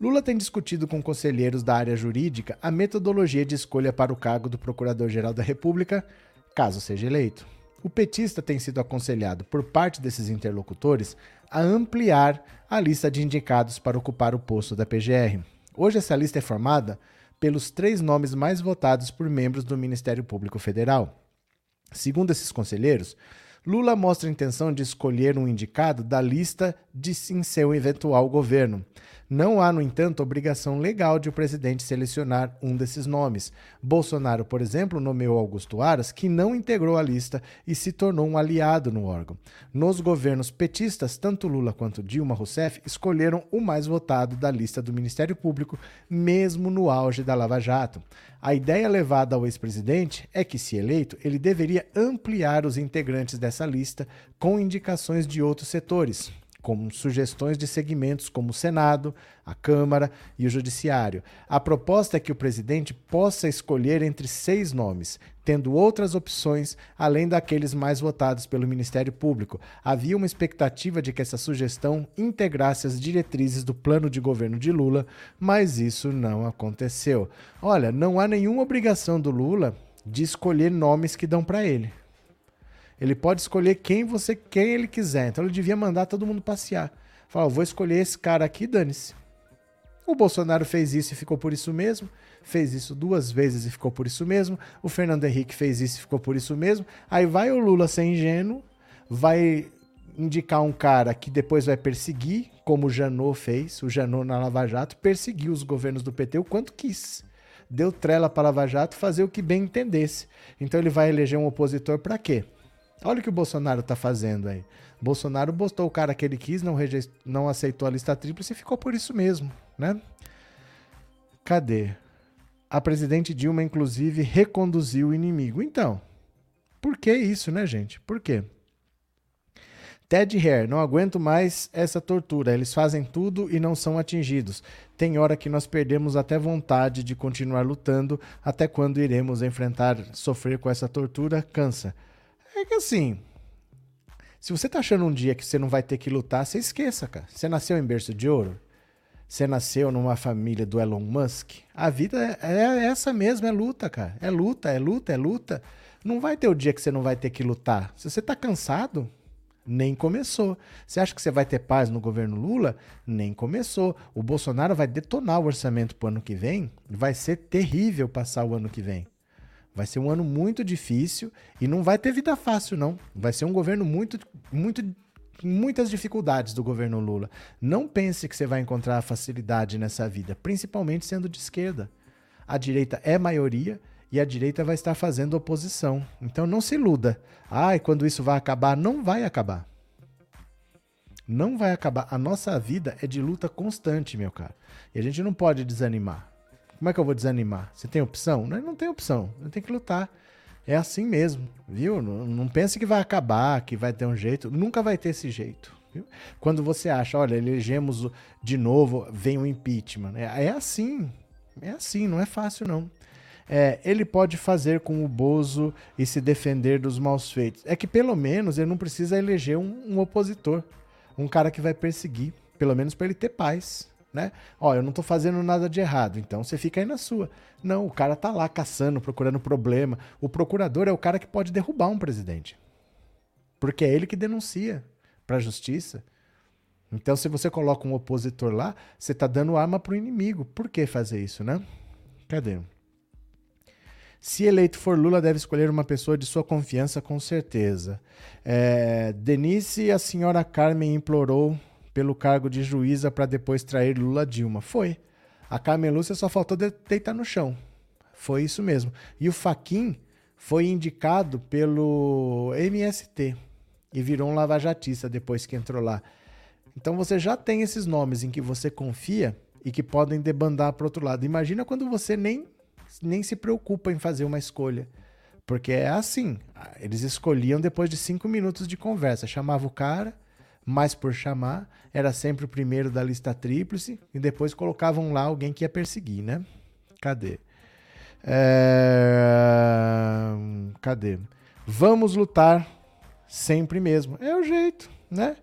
Speaker 1: Lula tem discutido com conselheiros da área jurídica a metodologia de escolha para o cargo do Procurador-Geral da República, caso seja eleito. O petista tem sido aconselhado por parte desses interlocutores a ampliar a lista de indicados para ocupar o posto da PGR. Hoje essa lista é formada pelos três nomes mais votados por membros do Ministério Público Federal. Segundo esses conselheiros, Lula mostra intenção de escolher um indicado da lista de em seu eventual governo. Não há, no entanto, obrigação legal de o presidente selecionar um desses nomes. Bolsonaro, por exemplo, nomeou Augusto Aras, que não integrou a lista e se tornou um aliado no órgão. Nos governos petistas, tanto Lula quanto Dilma Rousseff escolheram o mais votado da lista do Ministério Público, mesmo no auge da Lava Jato. A ideia levada ao ex-presidente é que, se eleito, ele deveria ampliar os integrantes dessa lista com indicações de outros setores, como sugestões de segmentos como o Senado, a Câmara e o Judiciário. A proposta é que o presidente possa escolher entre seis nomes, tendo outras opções além daqueles mais votados pelo Ministério Público. Havia uma expectativa de que essa sugestão integrasse as diretrizes do plano de governo de Lula, mas isso não aconteceu. Olha, não há nenhuma obrigação do Lula de escolher nomes que dão para ele. Ele pode escolher quem você quem ele quiser. Então ele devia mandar todo mundo passear. Falar, vou escolher esse cara aqui, dane-se. O Bolsonaro fez isso e ficou por isso mesmo. Fez isso duas vezes e ficou por isso mesmo. O Fernando Henrique fez isso e ficou por isso mesmo. Aí vai o Lula ser ingênuo, vai indicar um cara que depois vai perseguir, como o Janot fez, o Janot na Lava Jato, perseguiu os governos do PT o quanto quis. Deu trela para Lava Jato fazer o que bem entendesse. Então ele vai eleger um opositor para quê? Olha o que o Bolsonaro tá fazendo aí. Bolsonaro botou o cara que ele quis, não, não aceitou a lista tríplice e ficou por isso mesmo, né? Cadê? A presidente Dilma, inclusive, reconduziu o inimigo. Então, por que isso, né, gente? Por quê? Ted Hare, não aguento mais essa tortura. Eles fazem tudo e não são atingidos. Tem hora que nós perdemos até vontade de continuar lutando. Até quando iremos enfrentar, sofrer com essa tortura? Cansa. É que assim, se você tá achando um dia que você não vai ter que lutar, você esqueça, cara. Você nasceu em berço de ouro? Você nasceu numa família do Elon Musk? A vida é, é essa mesmo, é luta, cara. É luta, é luta, é luta. Não vai ter o dia que você não vai ter que lutar. Se você tá cansado, nem começou. Você acha que você vai ter paz no governo Lula? Nem começou. O Bolsonaro vai detonar o orçamento pro ano que vem. Vai ser terrível passar o ano que vem. Vai ser um ano muito difícil e não vai ter vida fácil, não. Vai ser um governo muito, muito, muitas dificuldades do governo Lula. Não pense que você vai encontrar facilidade nessa vida, principalmente sendo de esquerda. A direita é maioria e a direita vai estar fazendo oposição. Então não se iluda. Ai, quando isso vai acabar, não vai acabar. Não vai acabar. A nossa vida é de luta constante, meu cara. E a gente não pode desanimar. Como é que eu vou desanimar? Você tem opção? Não, não tem opção. Eu tenho que lutar. É assim mesmo, viu? Não, não pense que vai acabar, que vai ter um jeito. Nunca vai ter esse jeito. Viu? Quando você acha, olha, elegemos de novo, vem o impeachment. É, é assim. É assim, não é fácil não. É, ele pode fazer com o Bozo e se defender dos maus feitos. É que pelo menos ele não precisa eleger um, um opositor, um cara que vai perseguir, pelo menos para ele ter paz né? Ó, eu não tô fazendo nada de errado, então você fica aí na sua. Não, o cara tá lá caçando, procurando problema. O procurador é o cara que pode derrubar um presidente. Porque é ele que denuncia para a justiça. Então, se você coloca um opositor lá, você tá dando arma pro inimigo. Por que fazer isso, né? Cadê? Se eleito for Lula, deve escolher uma pessoa de sua confiança, com certeza. É, Denise, a senhora Carmen implorou pelo cargo de juíza para depois trair Lula Dilma. Foi. A Carmen Lúcia só faltou deitar no chão. Foi isso mesmo. E o Faquin foi indicado pelo MST e virou um lavajatista depois que entrou lá. Então você já tem esses nomes em que você confia e que podem debandar para outro lado. Imagina quando você nem, nem se preocupa em fazer uma escolha. Porque é assim, eles escolhiam depois de cinco minutos de conversa. Chamava o cara, mas por chamar, era sempre o primeiro da lista tríplice e depois colocavam lá alguém que ia perseguir, né? Cadê? É... Cadê? Vamos lutar sempre mesmo. É o jeito, né?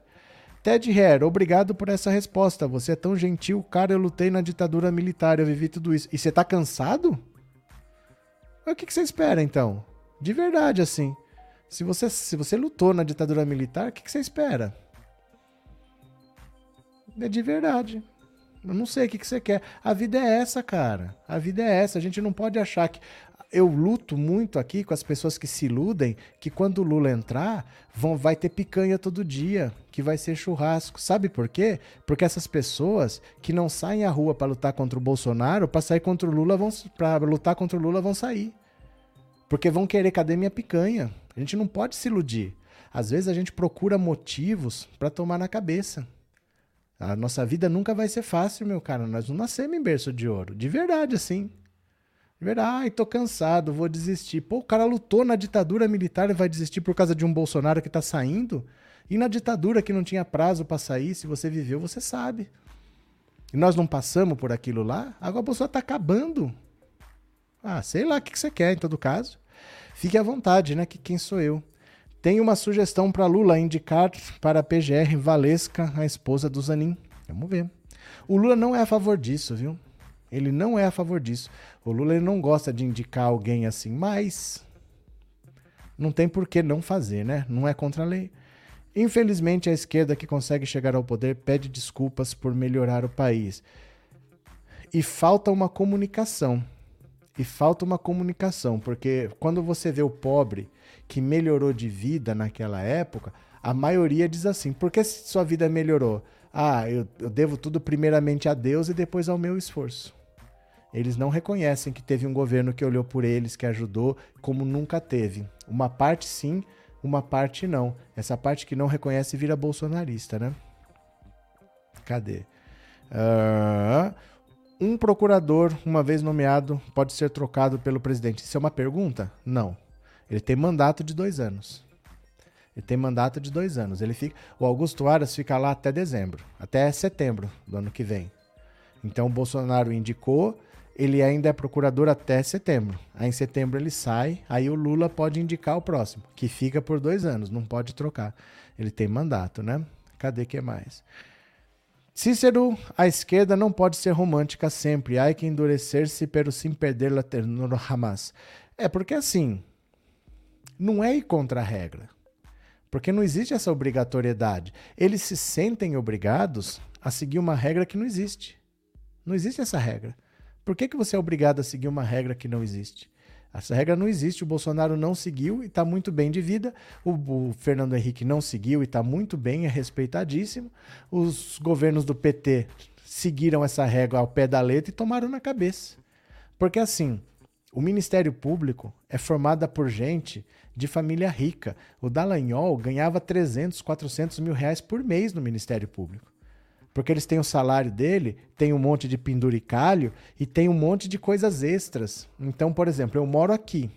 Speaker 1: Ted Hare, obrigado por essa resposta. Você é tão gentil. Cara, eu lutei na ditadura militar, eu vivi tudo isso. E você tá cansado? O que, você espera, então? De verdade, assim. Se você, se você lutou na ditadura militar, o que você espera? É de verdade. Eu não sei o que, que você quer. A vida é essa, cara. A vida é essa. A gente não pode achar que. Eu luto muito aqui com as pessoas que se iludem que quando o Lula entrar, vão, vai ter picanha todo dia, que vai ser churrasco. Sabe por quê? Porque essas pessoas que não saem à rua para lutar contra o Bolsonaro, para sair contra o Lula, vão para lutar contra o Lula vão sair. Porque vão querer cadê minha picanha? A gente não pode se iludir. Às vezes a gente procura motivos para tomar na cabeça. A nossa vida nunca vai ser fácil, meu cara. Nós não nascemos em berço de ouro. De verdade, assim. De verdade, ai, tô cansado, vou desistir. Pô, o cara lutou na ditadura militar e vai desistir por causa de um Bolsonaro que tá saindo? E na ditadura que não tinha prazo para sair, se você viveu, você sabe. E nós não passamos por aquilo lá, agora a pessoa tá acabando. Ah, sei lá o que você quer em todo caso. Fique à vontade, né? Que quem sou eu? Tem uma sugestão para Lula indicar para a PGR Valesca, a esposa do Zanin. Vamos ver. O Lula não é a favor disso, viu? Ele não é a favor disso. O Lula ele não gosta de indicar alguém assim, mas não tem por que não fazer, né? Não é contra a lei. Infelizmente, a esquerda que consegue chegar ao poder pede desculpas por melhorar o país. E falta uma comunicação. E falta uma comunicação, porque quando você vê o pobre que melhorou de vida naquela época, a maioria diz assim: por que sua vida melhorou? Ah, eu, eu devo tudo primeiramente a Deus e depois ao meu esforço. Eles não reconhecem que teve um governo que olhou por eles, que ajudou, como nunca teve. Uma parte sim, uma parte não. Essa parte que não reconhece vira bolsonarista, né? Cadê? Uh, um procurador, uma vez nomeado, pode ser trocado pelo presidente. Isso é uma pergunta? Não. Ele tem mandato de dois anos. Ele tem mandato de dois anos. Ele fica, o Augusto Aras fica lá até dezembro, até setembro do ano que vem. Então o Bolsonaro indicou, ele ainda é procurador até setembro. Aí em setembro ele sai, aí o Lula pode indicar o próximo, que fica por dois anos, não pode trocar. Ele tem mandato, né? Cadê que mais? Cícero, a esquerda não pode ser romântica sempre. Há que endurecer-se, pero sem perder la ternura jamás. É porque assim, não é ir contra a regra. Porque não existe essa obrigatoriedade. Eles se sentem obrigados a seguir uma regra que não existe. Não existe essa regra. Por que, que você é obrigado a seguir uma regra que não existe? Essa regra não existe, o Bolsonaro não seguiu e está muito bem de vida. O, o, Fernando Henrique não seguiu e está muito bem, é respeitadíssimo. Os governos do PT seguiram essa regra ao pé da letra e tomaram na cabeça. Porque assim, o Ministério Público é formado por gente de família rica. O Dallagnol ganhava 300, 400 mil reais por mês no Ministério Público. Porque eles têm o salário dele, tem um monte de penduricalho e tem um monte de coisas extras. Então, por exemplo, eu moro aqui,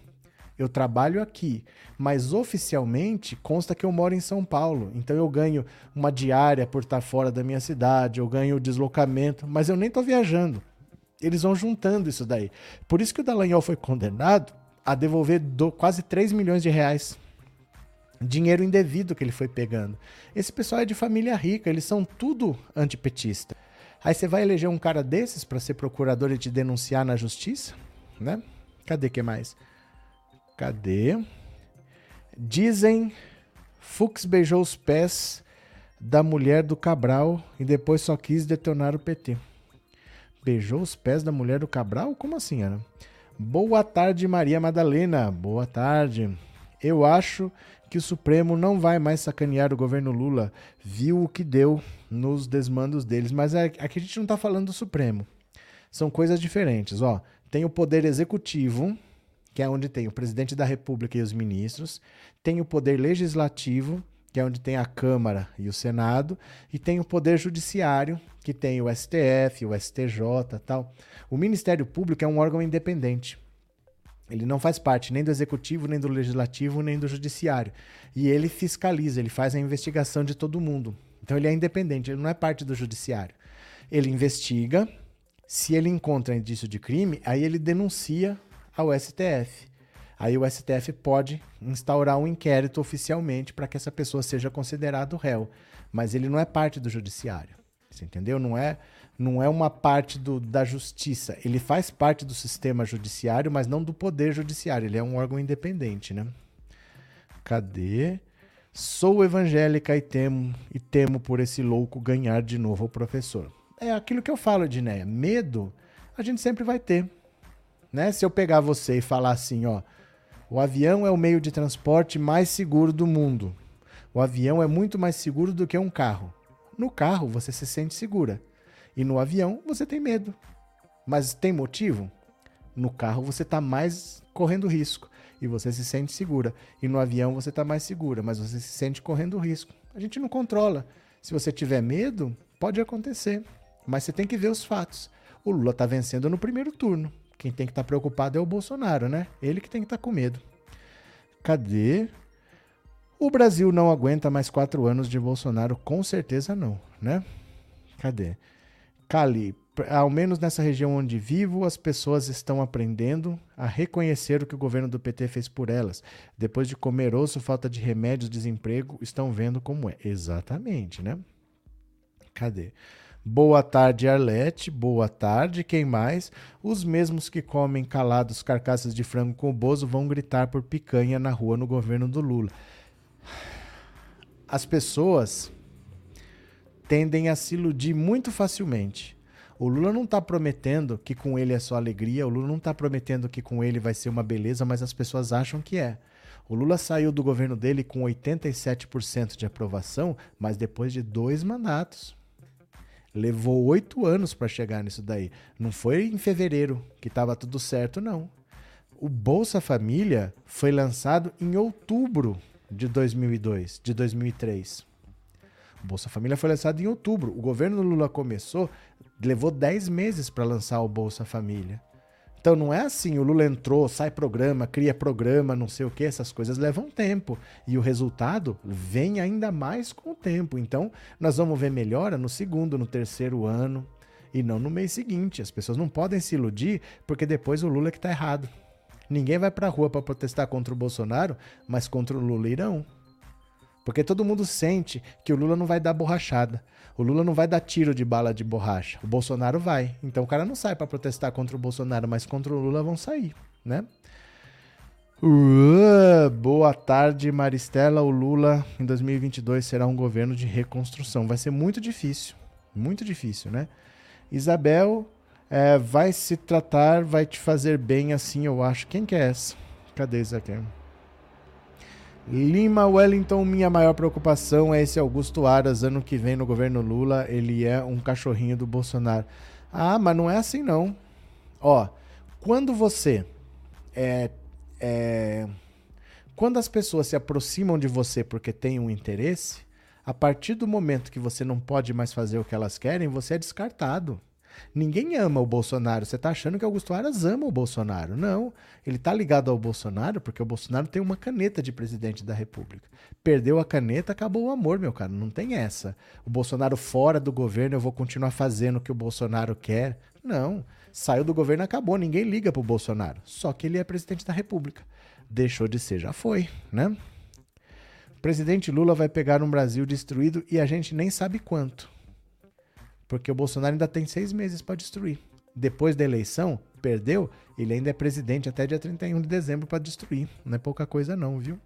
Speaker 1: eu trabalho aqui, mas oficialmente consta que eu moro em São Paulo. Então eu ganho uma diária por estar fora da minha cidade, eu ganho deslocamento, mas eu nem estou viajando. Eles vão juntando isso daí. Por isso que o Dallagnol foi condenado a devolver do, quase 3 milhões de reais. Dinheiro indevido que ele foi pegando. Esse pessoal é de família rica, eles são tudo antipetista. Aí você vai eleger um cara desses para ser procurador e te denunciar na justiça, né? Cadê que mais? Cadê? Dizem Fux beijou os pés da mulher do Cabral e depois só quis detonar o PT. Beijou os pés da mulher do Cabral? Como assim, Ana? Boa tarde, Maria Madalena. Boa tarde. Eu acho que o Supremo não vai mais sacanear o governo Lula. Viu o que deu nos desmandos deles. Mas é, aqui a gente não está falando do Supremo. São coisas diferentes. Ó, tem o poder executivo, que é onde tem o presidente da República e os ministros. Tem o poder legislativo, que é onde tem a Câmara e o Senado, e tem o Poder Judiciário, que tem o STF, o STJ tal. O Ministério Público é um órgão independente. Ele não faz parte nem do Executivo, nem do Legislativo, nem do Judiciário. E ele fiscaliza, ele faz a investigação de todo mundo. Então ele é independente, ele não é parte do Judiciário. Ele investiga, se ele encontra indício de crime, aí ele denuncia ao STF. Aí o STF pode instaurar um inquérito oficialmente para que essa pessoa seja considerado réu, mas ele não é parte do judiciário. Você entendeu? Não é, não é uma parte do, da justiça. Ele faz parte do sistema judiciário, mas não do poder judiciário. Ele é um órgão independente, né? Cadê? Sou evangélica e temo, e temo por esse louco ganhar de novo o professor. é aquilo que eu falo, Dinéia. Medo a gente sempre vai ter. Né? Se eu pegar você e falar assim, ó, o avião é o meio de transporte mais seguro do mundo. O avião é muito mais seguro do que um carro. No carro você se sente segura. E no avião você tem medo. Mas tem motivo? No carro você está mais correndo risco e você se sente segura. E no avião você está mais segura, mas você se sente correndo risco. A gente não controla. Se você tiver medo, pode acontecer. Mas você tem que ver os fatos. O Lula está vencendo no primeiro turno. Quem tem que estar tá preocupado é o Bolsonaro, né? Ele que tem que estar tá com medo. Cadê? O Brasil não aguenta mais quatro anos de Bolsonaro, com certeza não, né? Cadê? Cali, ao menos nessa região onde vivo, as pessoas estão aprendendo a reconhecer o que o governo do PT fez por elas. Depois de comer osso, falta de remédios, desemprego, estão vendo como é. Exatamente, né? Cadê? Boa tarde, Arlete. Boa tarde. Quem mais? Os mesmos que comem calados carcaças de frango com o Bozo vão gritar por picanha na rua no governo do Lula. As pessoas tendem a se iludir muito facilmente. O Lula não está prometendo que com ele é só alegria, o Lula não está prometendo que com ele vai ser uma beleza, mas as pessoas acham que é. O Lula saiu do governo dele com 87% de aprovação, mas depois de dois mandatos. Levou oito anos para chegar nisso daí. Não foi em fevereiro que estava tudo certo, não. O Bolsa Família foi lançado em outubro de 2002, de 2003. O Bolsa Família foi lançado em outubro. O governo Lula começou, levou 10 meses para lançar o Bolsa Família. Então não é assim, o Lula entrou, sai programa, cria programa, não sei o que, essas coisas levam tempo. E o resultado vem ainda mais com o tempo. Então nós vamos ver melhora no segundo, no terceiro ano e não no mês seguinte. As pessoas não podem se iludir porque depois o Lula é que está errado. Ninguém vai para a rua para protestar contra o Bolsonaro, mas contra o Lula irão. Porque todo mundo sente que o Lula não vai dar borrachada. O Lula não vai dar tiro de bala de borracha. O Bolsonaro vai. Então o cara não sai para protestar contra o Bolsonaro, mas contra o Lula vão sair, né? Uh, boa tarde, Maristela. O Lula em 2022 será um governo de reconstrução. Vai ser muito difícil, muito difícil, né? Isabel é, vai se tratar, vai te fazer bem assim, eu acho. Quem que é essa? Cadê isso? Lima Wellington, minha maior preocupação é esse Augusto Aras, ano que vem no governo Lula, ele é um cachorrinho do Bolsonaro. Ah, mas não é assim não. Ó, quando você é, é, quando as pessoas se aproximam de você porque têm um interesse, a partir do momento que você não pode mais fazer o que elas querem, você é descartado. Ninguém ama o Bolsonaro. Você está achando que Augusto Aras ama o Bolsonaro. Não. Ele está ligado ao Bolsonaro porque o Bolsonaro tem uma caneta de presidente da República. Perdeu a caneta, acabou o amor, meu cara. Não tem essa. O Bolsonaro fora do governo, eu vou continuar fazendo o que o Bolsonaro quer. Não. Saiu do governo, acabou. Ninguém liga pro Bolsonaro. Só que ele é presidente da República. Deixou de ser, já foi, né? O presidente Lula vai pegar um Brasil destruído e a gente nem sabe quanto. Porque o Bolsonaro ainda tem seis meses para destruir. Depois da eleição, perdeu, ele ainda é presidente até dia 31 de dezembro para destruir. Não é pouca coisa, não, viu?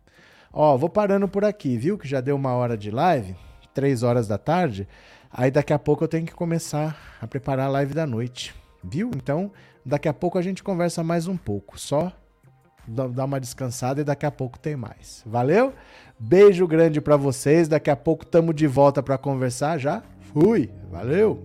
Speaker 1: Ó, vou parando por aqui, viu? Que já deu uma hora de live, três horas da tarde. Aí daqui a pouco eu tenho que começar a preparar a live da noite, viu? Então, daqui a pouco a gente conversa mais um pouco. Só dar uma descansada e daqui a pouco tem mais. Valeu? Beijo grande para vocês. Daqui a pouco tamo de volta para conversar já. Fui, valeu!